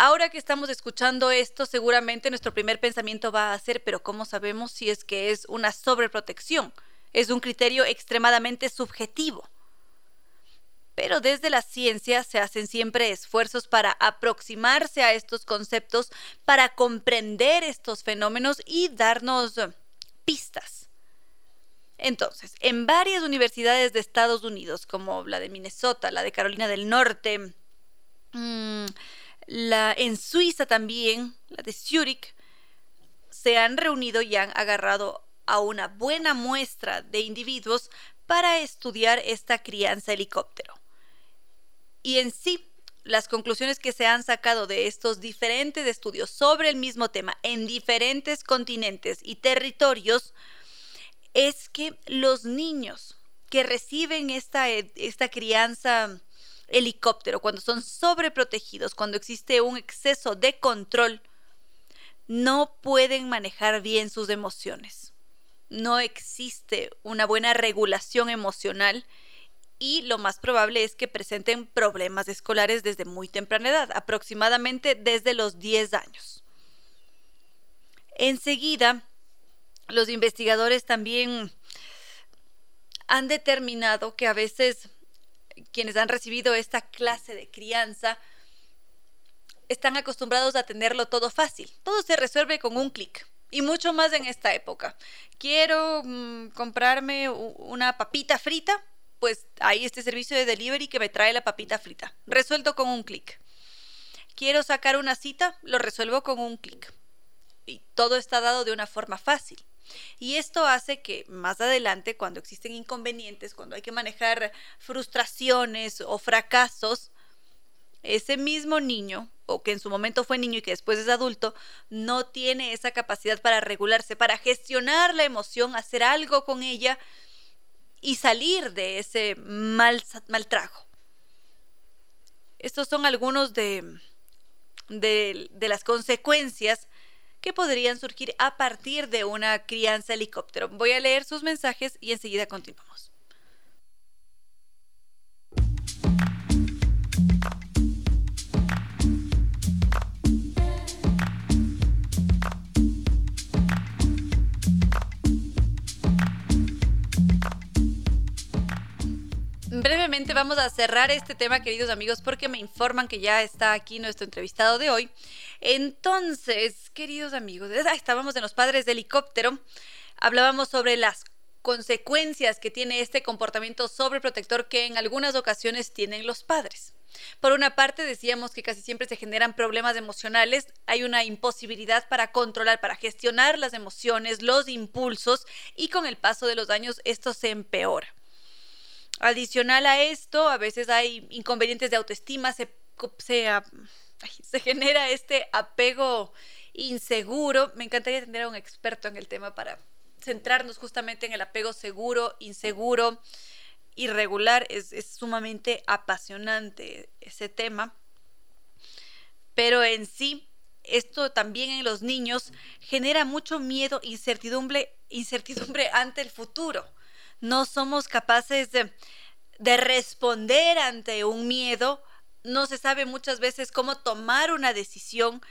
Ahora que estamos escuchando esto, seguramente nuestro primer pensamiento va a ser, pero ¿cómo sabemos si es que es una sobreprotección? Es un criterio extremadamente subjetivo. Pero desde la ciencia se hacen siempre esfuerzos para aproximarse a estos conceptos, para comprender estos fenómenos y darnos pistas. Entonces, en varias universidades de Estados Unidos, como la de Minnesota, la de Carolina del Norte, mmm, la, en Suiza también, la de Zurich, se han reunido y han agarrado a una buena muestra de individuos para estudiar esta crianza helicóptero. Y en sí, las conclusiones que se han sacado de estos diferentes estudios sobre el mismo tema en diferentes continentes y territorios es que los niños que reciben esta, esta crianza helicóptero, cuando son sobreprotegidos, cuando existe un exceso de control, no pueden manejar bien sus emociones. No existe una buena regulación emocional y lo más probable es que presenten problemas escolares desde muy temprana edad, aproximadamente desde los 10 años. Enseguida, los investigadores también han determinado que a veces quienes han recibido esta clase de crianza están acostumbrados a tenerlo todo fácil. Todo se resuelve con un clic. Y mucho más en esta época. Quiero mm, comprarme una papita frita, pues hay este servicio de delivery que me trae la papita frita. Resuelto con un clic. Quiero sacar una cita, lo resuelvo con un clic. Y todo está dado de una forma fácil. Y esto hace que más adelante, cuando existen inconvenientes, cuando hay que manejar frustraciones o fracasos, ese mismo niño, o que en su momento fue niño y que después es adulto, no tiene esa capacidad para regularse, para gestionar la emoción, hacer algo con ella y salir de ese mal, mal trago. Estos son algunos de, de, de las consecuencias que podrían surgir a partir de una crianza helicóptero. Voy a leer sus mensajes y enseguida continuamos. Brevemente vamos a cerrar este tema, queridos amigos, porque me informan que ya está aquí nuestro entrevistado de hoy. Entonces, queridos amigos, estábamos en los padres de helicóptero, hablábamos sobre las consecuencias que tiene este comportamiento sobreprotector que en algunas ocasiones tienen los padres. Por una parte, decíamos que casi siempre se generan problemas emocionales, hay una imposibilidad para controlar, para gestionar las emociones, los impulsos, y con el paso de los años esto se empeora. Adicional a esto, a veces hay inconvenientes de autoestima, se, se, genera este apego inseguro. Me encantaría tener a un experto en el tema para centrarnos justamente en el apego seguro, inseguro, irregular. Es, es sumamente apasionante ese tema. Pero en sí, esto también en los niños genera mucho miedo, incertidumbre, incertidumbre ante el futuro no somos capaces de, responder ante un miedo, no se sabe muchas veces cómo tomar una decisión,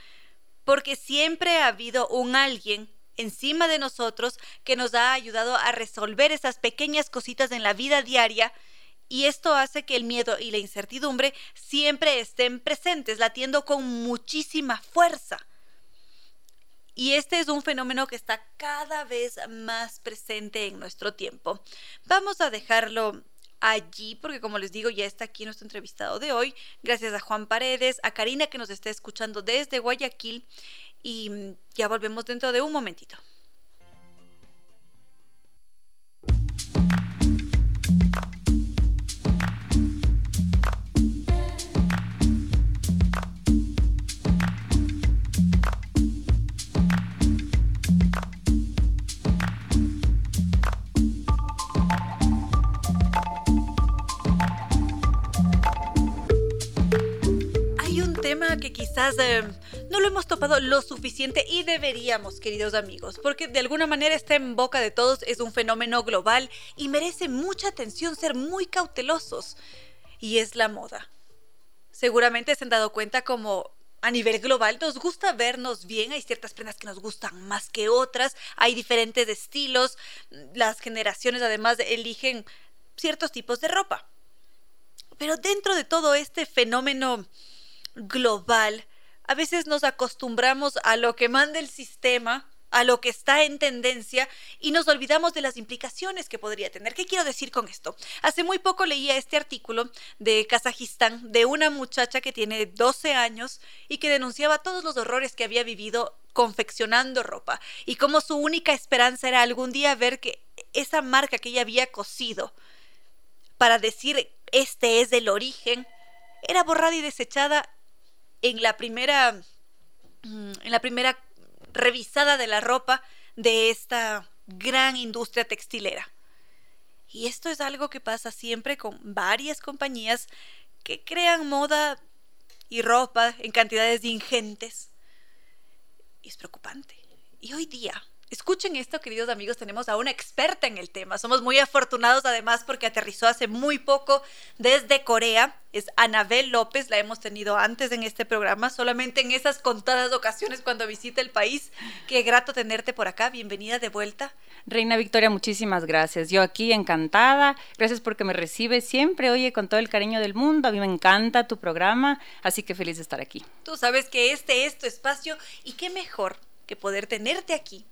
porque siempre ha habido un alguien encima de nosotros que nos ha ayudado a resolver esas pequeñas cositas en la vida diaria y esto hace que el miedo y la incertidumbre siempre estén presentes, latiendo con muchísima fuerza. Y este es un fenómeno que está cada vez más presente en nuestro tiempo. Vamos a dejarlo allí, porque como les digo, ya está aquí nuestro entrevistado de hoy. Gracias a Juan Paredes, a Karina que nos está escuchando desde Guayaquil. Y ya volvemos dentro de un momentito. Que quizás eh, no lo hemos topado lo suficiente y deberíamos, queridos amigos, porque de alguna manera está en boca de todos, es un fenómeno global y merece mucha atención ser muy cautelosos. Y es la moda. Seguramente se han dado cuenta como a nivel global nos gusta vernos bien, hay ciertas prendas que nos gustan más que otras, hay diferentes estilos, las generaciones además eligen ciertos tipos de ropa. Pero dentro de todo este fenómeno global, a veces nos acostumbramos a lo que manda el sistema, a lo que está en tendencia y nos olvidamos de las implicaciones que podría tener. ¿Qué quiero decir con esto? Hace muy poco leía este artículo de Kazajistán de una muchacha que tiene 12 años y que denunciaba todos los horrores que había vivido confeccionando ropa y cómo su única esperanza era algún día ver que esa marca que ella había cosido para decir este es el origen era borrada y desechada en la primera, mm, en la primera revisada de la ropa de esta gran industria textilera. Y esto es algo que pasa siempre con varias compañías que crean moda y ropa en cantidades ingentes. Y es preocupante. Y hoy día Escuchen esto, queridos amigos, tenemos a una experta en el tema. Somos muy afortunados además porque aterrizó hace muy poco desde Corea. Es Anabel López, la hemos tenido antes en este programa, solamente en esas contadas ocasiones cuando visita el país. Qué grato tenerte por acá. Bienvenida de vuelta. Reina Victoria, muchísimas gracias. Yo aquí encantada. Gracias porque me recibes siempre, oye, con todo el cariño del mundo. A mí me encanta tu programa, así que feliz de estar aquí. Tú sabes que este es tu espacio y qué mejor que poder tenerte aquí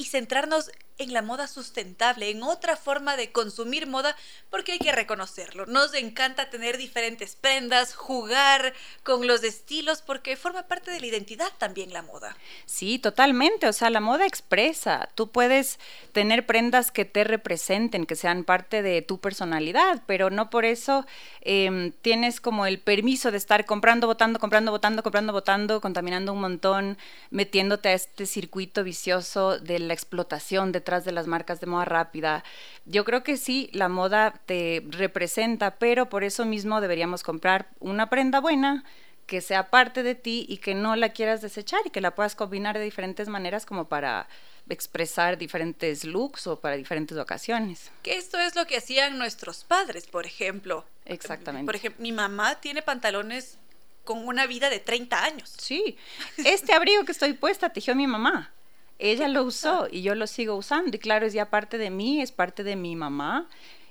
y centrarnos en la moda sustentable, en otra forma de consumir moda, porque hay que reconocerlo. Nos encanta tener diferentes prendas, jugar con los estilos, porque forma parte de la identidad también la moda. Sí, totalmente. O sea, la moda expresa. Tú puedes tener prendas que te representen, que sean parte de tu personalidad, pero no por eso em, tienes como el permiso de estar comprando, votando, comprando, votando, comprando, contaminando un montón, metiéndote a este circuito vicioso de la explotación de de las marcas de moda rápida. Yo creo que sí, la moda te representa, pero por eso mismo deberíamos comprar una prenda buena que sea parte de ti y que no la quieras desechar y que la puedas combinar de diferentes maneras como para expresar diferentes looks o para diferentes ocasiones. Que esto es lo que hacían nuestros padres, por ejemplo. Exactamente. Por ejemplo, mi mamá tiene pantalones con una vida de 30 años. Sí, este abrigo que estoy puesta tejió mi mamá ella lo usó y yo lo sigo usando. Y claro, es ya parte de mí, es parte de mi mamá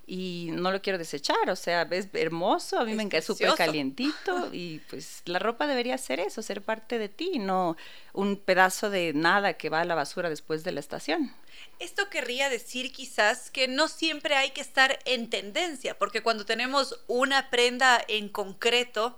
y no lo quiero desechar, o sea, es hermoso, a mí me encanta súper calientito y pues la ropa debería ser eso, ser parte de ti, no un pedazo de nada que va a la basura después de la estación. Esto querría decir quizás que no siempre hay que estar en tendencia, porque cuando tenemos una prenda en concreto,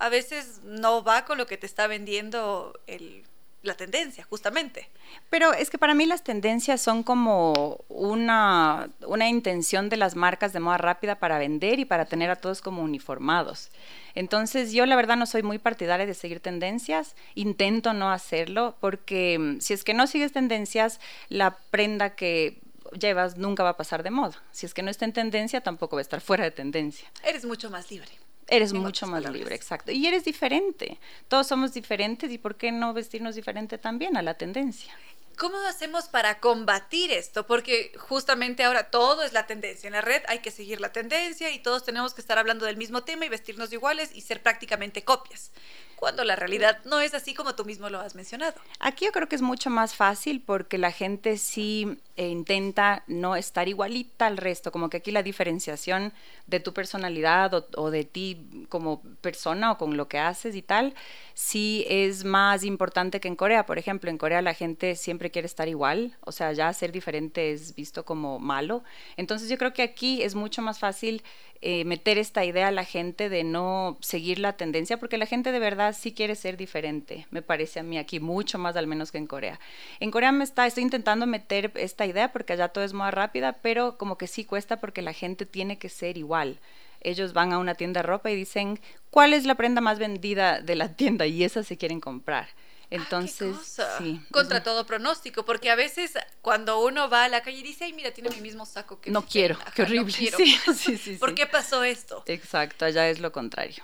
a veces no va con lo que te está vendiendo el la tendencia, justamente. Pero es que para mí las tendencias son como una, una intención de las marcas de moda rápida para vender y para tener a todos como uniformados. Entonces yo la verdad no soy muy partidaria de seguir tendencias, intento no hacerlo porque mm, si es que no sigues tendencias, la prenda que llevas nunca va a pasar de moda. Si es que no está en tendencia, tampoco va a estar fuera de tendencia. Eres mucho más libre. Eres mucho más libre, exacto. Y eres diferente. Todos somos diferentes y ¿por qué no vestirnos diferente también a la tendencia? ¿Cómo hacemos para combatir esto? Porque justamente ahora todo es la tendencia. En la red hay que seguir la tendencia y todos tenemos que estar hablando del mismo tema y vestirnos iguales y ser prácticamente copias cuando la realidad no es así como tú mismo lo has mencionado. Aquí yo creo que es mucho más fácil porque la gente sí eh, intenta no estar igualita al resto, como que aquí la diferenciación de tu personalidad o, o, de ti como persona o con lo que haces y tal, sí es más importante que en Corea. Por ejemplo, en Corea la gente siempre quiere estar igual, o sea, ya ser diferente es visto como malo. Entonces yo creo que aquí es mucho más fácil eh, meter esta idea a la gente de no seguir la tendencia, porque la gente de verdad sí quiere ser diferente, me parece a mí aquí, mucho más al menos que en Corea. En Corea me está, estoy intentando meter esta idea porque allá todo es más rápida, pero como que sí cuesta porque la gente tiene que ser igual ellos van a una tienda de ropa y dicen, ¿cuál es la prenda más vendida de la tienda? Y esa se quieren comprar. Entonces, sí. Contra todo pronóstico, porque a veces cuando uno va a la calle y dice, ay, mira, tiene mi mismo saco que... No quiero, qué horrible. Sí, sí, sí, ¿Por qué pasó esto? Exacto, allá es lo contrario.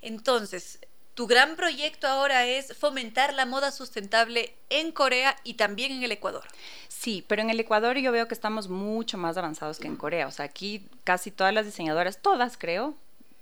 Entonces, tu gran proyecto ahora es fomentar la moda sustentable en Corea y también en el Ecuador. Sí, pero en el Ecuador yo veo que estamos mucho más avanzados que en Corea. O sea, aquí casi todas las diseñadoras, todas creo,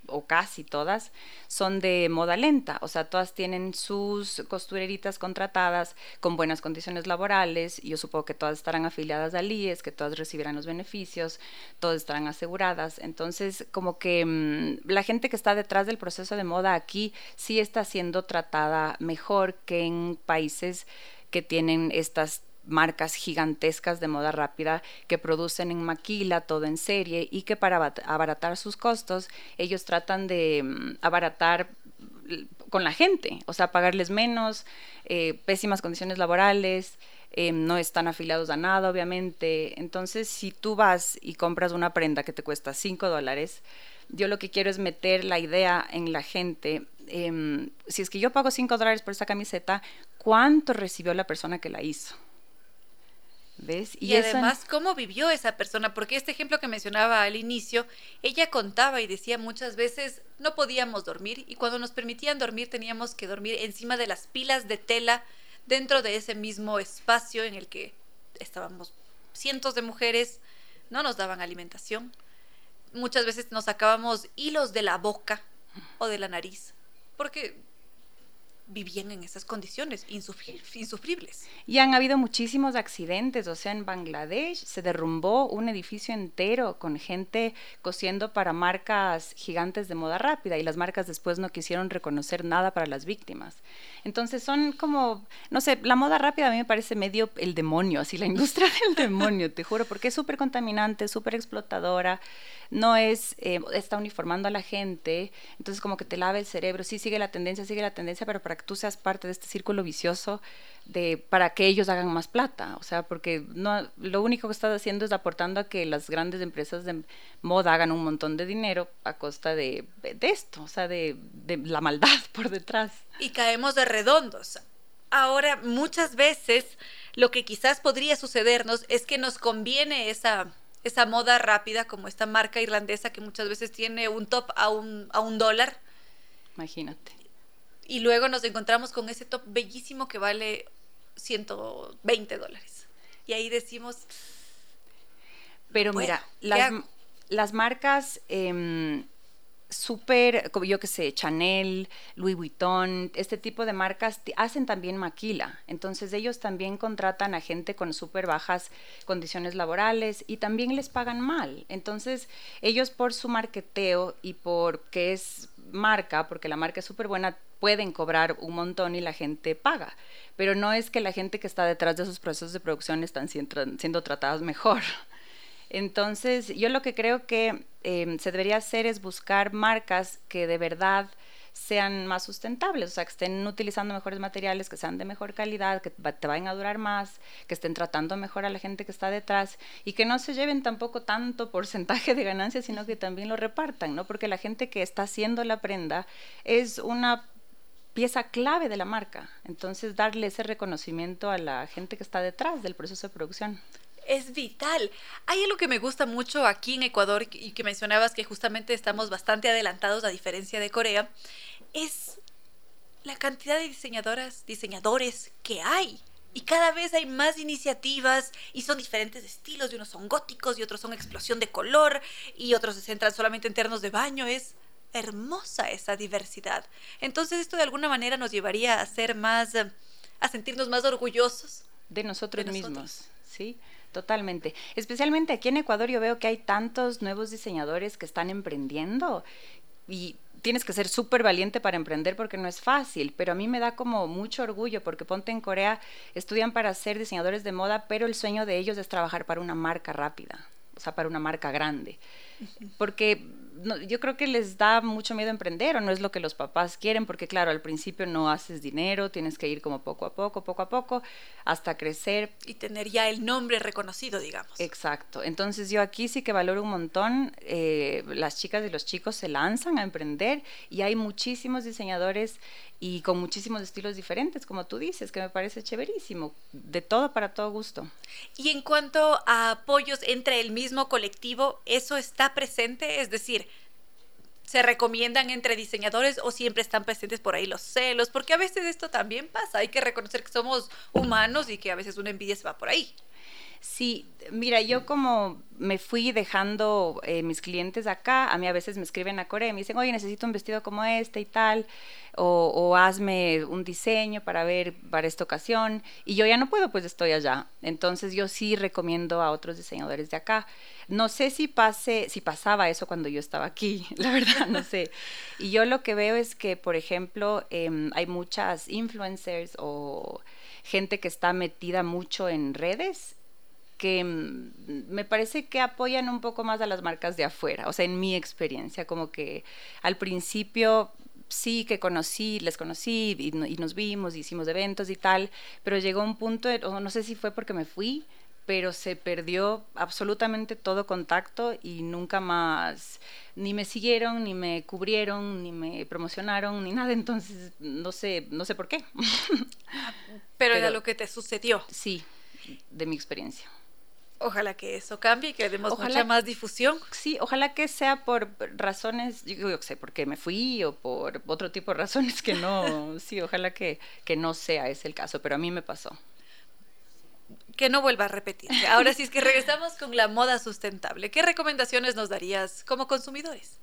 o casi todas, son de moda lenta, o sea, todas tienen sus costureritas contratadas con buenas condiciones laborales, yo supongo que todas estarán afiliadas al IES, que todas recibirán los beneficios, todas estarán aseguradas, entonces como que mm, la gente que está detrás del proceso de moda aquí sí está siendo tratada mejor que en países que tienen estas marcas gigantescas de moda rápida que producen en maquila, todo en serie, y que para abaratar sus costos, ellos tratan de mm, abaratar con la gente, o sea, pagarles menos, eh, pésimas condiciones laborales, eh, no están afiliados a nada, obviamente. Entonces, si tú vas y compras una prenda que te cuesta 5 dólares, yo lo que quiero es meter la idea en la gente. Em, si es que yo pago 5 dólares por esta camiseta, ¿cuánto recibió la persona que la hizo? Y, además, ¿cómo vivió esa persona? Porque este ejemplo que mencionaba al inicio, ella contaba y decía muchas veces no podíamos dormir y cuando nos permitían dormir teníamos que dormir encima de las pilas de tela dentro de ese mismo espacio en el que estábamos cientos de mujeres, no nos daban alimentación. Muchas veces nos sacábamos hilos de la boca o de la nariz, porque vivían en esas condiciones insufribles. Y han habido muchísimos accidentes, o sea, en Bangladesh se derrumbó un edificio entero con gente cosiendo para marcas gigantes de moda rápida y las marcas después no quisieron reconocer nada para las víctimas. Entonces son como, no sé, la moda rápida a mí me parece medio el demonio, así la industria del demonio, te juro, porque es súper contaminante, súper explotadora, no es, eh, está uniformando a la gente, entonces como que te lava el cerebro, sí sigue la tendencia, sigue la tendencia, pero para que tú seas parte de este círculo vicioso de para que ellos hagan más plata, o sea, porque no lo único que estás haciendo es aportando a que las grandes empresas de moda hagan un montón de dinero a costa de, de esto, o sea, de, de la maldad por detrás. Y caemos de redondos. Ahora, muchas veces lo que quizás podría sucedernos es que nos conviene esa esa moda rápida como esta marca irlandesa que muchas veces tiene un top a un, a un dólar. Imagínate. Y luego nos encontramos con ese top bellísimo que vale 120 dólares. Y ahí decimos... Pero mira, las, las, marcas... Eh, súper, yo que sé, Chanel, Louis Vuitton, este tipo de marcas hacen también maquila. Entonces ellos también contratan a gente con súper bajas condiciones laborales y también les pagan mal. Entonces ellos por su marketeo y porque es marca, porque la marca es súper buena, pueden cobrar un montón y la gente paga. Pero no es que la gente que está detrás de esos procesos de producción están siendo tratadas mejor. Entonces, yo lo que creo que em, se debería hacer es buscar marcas que de verdad sean más sustentables, o sea, que estén utilizando mejores materiales, que sean de mejor calidad, que te vayan a durar más, que estén tratando mejor a la gente que está detrás y que no se lleven tampoco tanto porcentaje de ganancias, sino que también lo repartan, ¿no? Porque la gente que está haciendo la prenda es una pieza clave de la marca. Entonces, darle ese reconocimiento a la gente que está detrás del proceso de producción es vital. Hay algo que me gusta mucho aquí en Ecuador y que mencionabas que justamente estamos bastante adelantados a diferencia de Corea, es la cantidad de diseñadoras, diseñadores que hay Y cada vez hay más iniciativas y son diferentes estilos, y unos son góticos y otros son explosión de color y otros se centran solamente en ternos de baño. Es hermosa esa diversidad. Entonces esto de alguna manera nos llevaría a ser más, a sentirnos más orgullosos de nosotros, mismos, ¿sí? Totalmente. Especialmente aquí en Ecuador yo veo que hay tantos nuevos diseñadores que están emprendiendo y tienes que ser súper valiente para emprender porque no es fácil, pero a mí me da como mucho orgullo porque ponte en Corea, estudian para ser diseñadores de moda, pero el sueño de ellos es trabajar para una marca rápida, o sea, para una marca grande. Porque yo creo que les da mucho miedo emprender o no es lo que los papás quieren, porque claro, al principio no haces dinero, tienes que ir como poco a poco, poco a poco, hasta crecer. Y tener ya el nombre reconocido, digamos. Exacto. Entonces yo aquí sí que valoro un montón, eh, las chicas y los chicos se lanzan a emprender y hay muchísimos diseñadores y con muchísimos estilos diferentes, como tú dices, que me parece chéverísimo, de todo para todo gusto. Y en cuanto a apoyos entre el mismo colectivo, ¿eso está presente? Es decir, ¿se recomiendan entre diseñadores o siempre están presentes por ahí los celos? Porque a veces esto también pasa, hay que reconocer que somos humanos y que a veces una envidia se va por ahí. Sí, mira, yo como me fui dejando eh, mis clientes acá, a mí a veces me escriben a Corea y me dicen, oye, necesito un vestido como este y tal, o, hazme un diseño para ver para esta ocasión, y yo ya no puedo, pues estoy allá. Entonces yo sí recomiendo a otros diseñadores de acá. No sé si pase, si pasaba eso cuando yo estaba aquí, la verdad, no sé. Y yo lo que veo es que, por ejemplo, em, hay muchas influencers o gente que está metida mucho en redes que mm, me parece que apoyan un poco más a las marcas de afuera, o sea, en mi experiencia, como que al principio sí que conocí, les conocí y, nos vimos, hicimos eventos y tal, pero llegó un punto, no sé si fue porque me fui, pero se perdió absolutamente todo contacto y nunca más ni me siguieron, ni me cubrieron, ni me promocionaron, ni nada, entonces no sé, no sé por qué. pero, pero era lo que te sucedió. Sí, de mi experiencia. Ojalá que eso cambie y que demos mucha más difusión. Sí, ojalá que sea por razones, yo, yo sé, porque me fui o por otro tipo de razones que no, sí, ojalá que, que no sea ese el caso, pero a mí me pasó. Que no vuelva a repetirse. Ahora sí es que regresamos con la moda sustentable. ¿Qué recomendaciones nos darías como consumidores?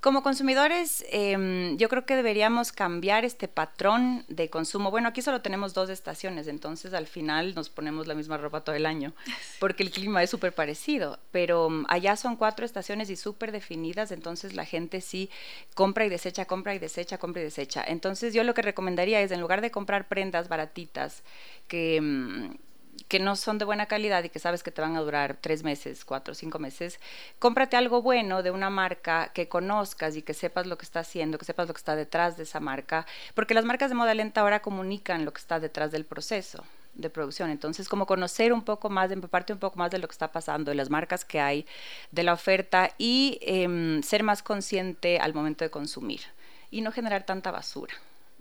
Como consumidores, em, yo creo que deberíamos cambiar este patrón de consumo. Bueno, aquí solo tenemos dos estaciones, entonces al final nos ponemos la misma ropa todo el año, porque el clima es súper parecido, pero mm, allá son cuatro estaciones y súper definidas, entonces la gente sí compra y desecha, compra y desecha, compra y desecha. Entonces yo lo que recomendaría es, en lugar de comprar prendas baratitas, que mm, que no son de buena calidad y que sabes que te van a durar tres meses, cuatro, cinco meses, cómprate algo bueno de una marca que conozcas y que sepas lo que está haciendo, que sepas lo que está detrás de esa marca, porque las marcas de moda lenta ahora comunican lo que está detrás del proceso de producción. Entonces, como conocer un poco más, empaparte un poco más de lo que está pasando, de las marcas que hay, de la oferta y em, ser más consciente al momento de consumir y no generar tanta basura.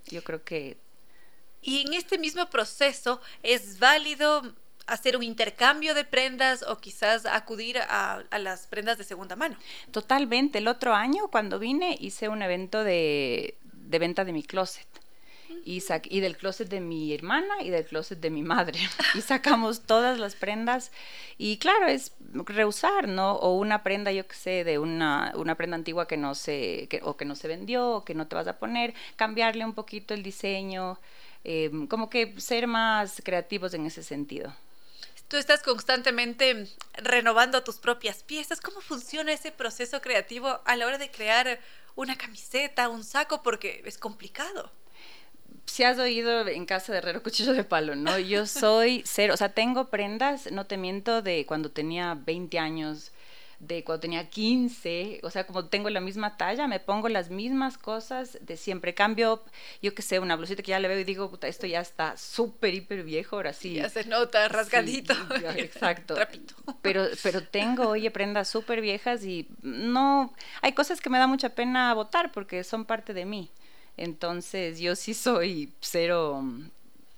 Yo creo que y en este mismo proceso es válido hacer un intercambio de prendas o quizás acudir a, las prendas de segunda mano. Totalmente. El otro año cuando vine hice un evento de, venta de mi closet. Y, y, del closet de mi hermana y del closet de mi madre. Y sacamos todas las prendas. Y claro, es reusar, ¿no? O una prenda, yo que sé, de una, una prenda antigua que no se, que, o que no se vendió, o que no te vas a poner, cambiarle un poquito el diseño. Em, como que ser más creativos en ese sentido. Tú estás constantemente renovando tus propias piezas. ¿Cómo funciona ese proceso creativo a la hora de crear una camiseta, un saco? Porque es complicado si has oído en casa de herrero cuchillo de palo, ¿no? Yo soy cero, o sea, tengo prendas, no te miento, de cuando tenía 20 años, de cuando tenía 15, o sea, como tengo la misma talla, me pongo las mismas cosas de siempre. Cambio, yo que sé, una blusita que ya le veo y digo, puta, esto ya está súper, hiper viejo, ahora sí. Ya se nota, rasgadito. exacto. Pero, pero tengo, oye, prendas súper viejas y no, hay cosas que me da mucha pena botar porque son parte de mí. Entonces, yo sí soy cero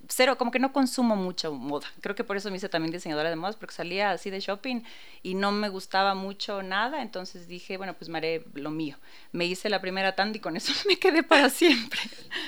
cero, como que no consumo mucha moda. Creo que por eso me hice también diseñadora de modas, porque salía así de shopping y no me gustaba mucho nada, entonces dije, bueno, pues me haré lo mío. Me hice la primera tanda y con eso me quedé para siempre.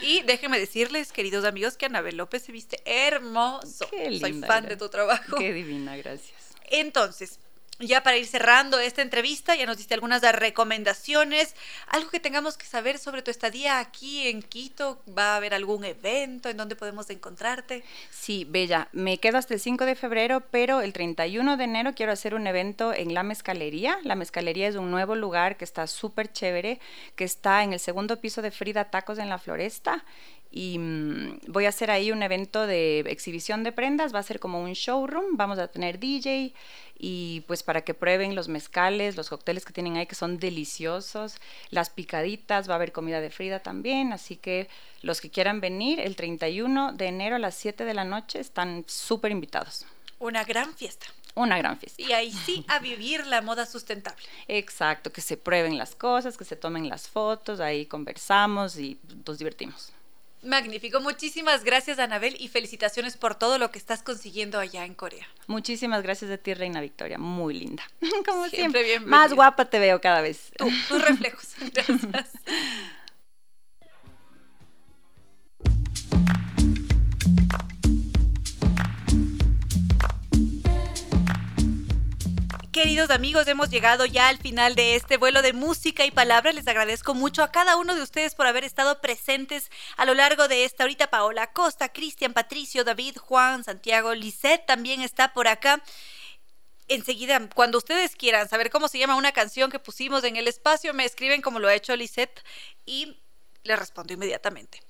Y déjenme decirles, queridos amigos, que Anabel López se viste hermoso. Qué Soy linda, fan de tu trabajo. Qué divina, gracias. Entonces, ya para ir cerrando esta entrevista, ya nos diste algunas recomendaciones, algo que tengamos que saber sobre tu estadía aquí en Quito, ¿va a haber algún evento en donde podemos encontrarte? Sí, Bella, me quedo hasta el 5 de febrero, pero el 31 de enero quiero hacer un evento en La Mezcalería. La Mezcalería es un nuevo lugar que está súper chévere, que está en el segundo piso de Frida Tacos en la Floresta. Y mm, voy a hacer ahí un evento de exhibición de prendas, va a ser como un showroom, vamos a tener DJ y pues para que prueben los mezcales, los cócteles que tienen ahí que son deliciosos, las picaditas, va a haber comida de Frida también, así que los que quieran venir el 31 de enero a las 7 de la noche están súper invitados. Una gran fiesta. Una gran fiesta. Y ahí sí, a vivir la moda sustentable. Exacto, que se prueben las cosas, que se tomen las fotos, ahí conversamos y nos divertimos. Magnífico, muchísimas gracias Anabel y felicitaciones por todo lo que estás consiguiendo allá en Corea. Muchísimas gracias a ti, Reina Victoria, muy linda. Como Siempre siempre, más guapa te veo cada vez. Tú, tus reflejos. Gracias. Queridos amigos, hemos llegado ya al final de este vuelo de música y palabras. Les agradezco mucho a cada uno de ustedes por haber estado presentes a lo largo de esta ahorita. Paola Costa, Cristian, Patricio, David, Juan, Santiago, Lisette también está por acá. Enseguida, cuando ustedes quieran saber cómo se llama una canción que pusimos en el espacio, me escriben como lo ha hecho Lisette y les respondo inmediatamente.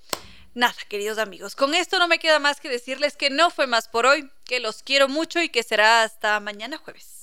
Nada, queridos amigos, con esto no me queda más que decirles que no fue más por hoy, que los quiero mucho y que será hasta mañana jueves.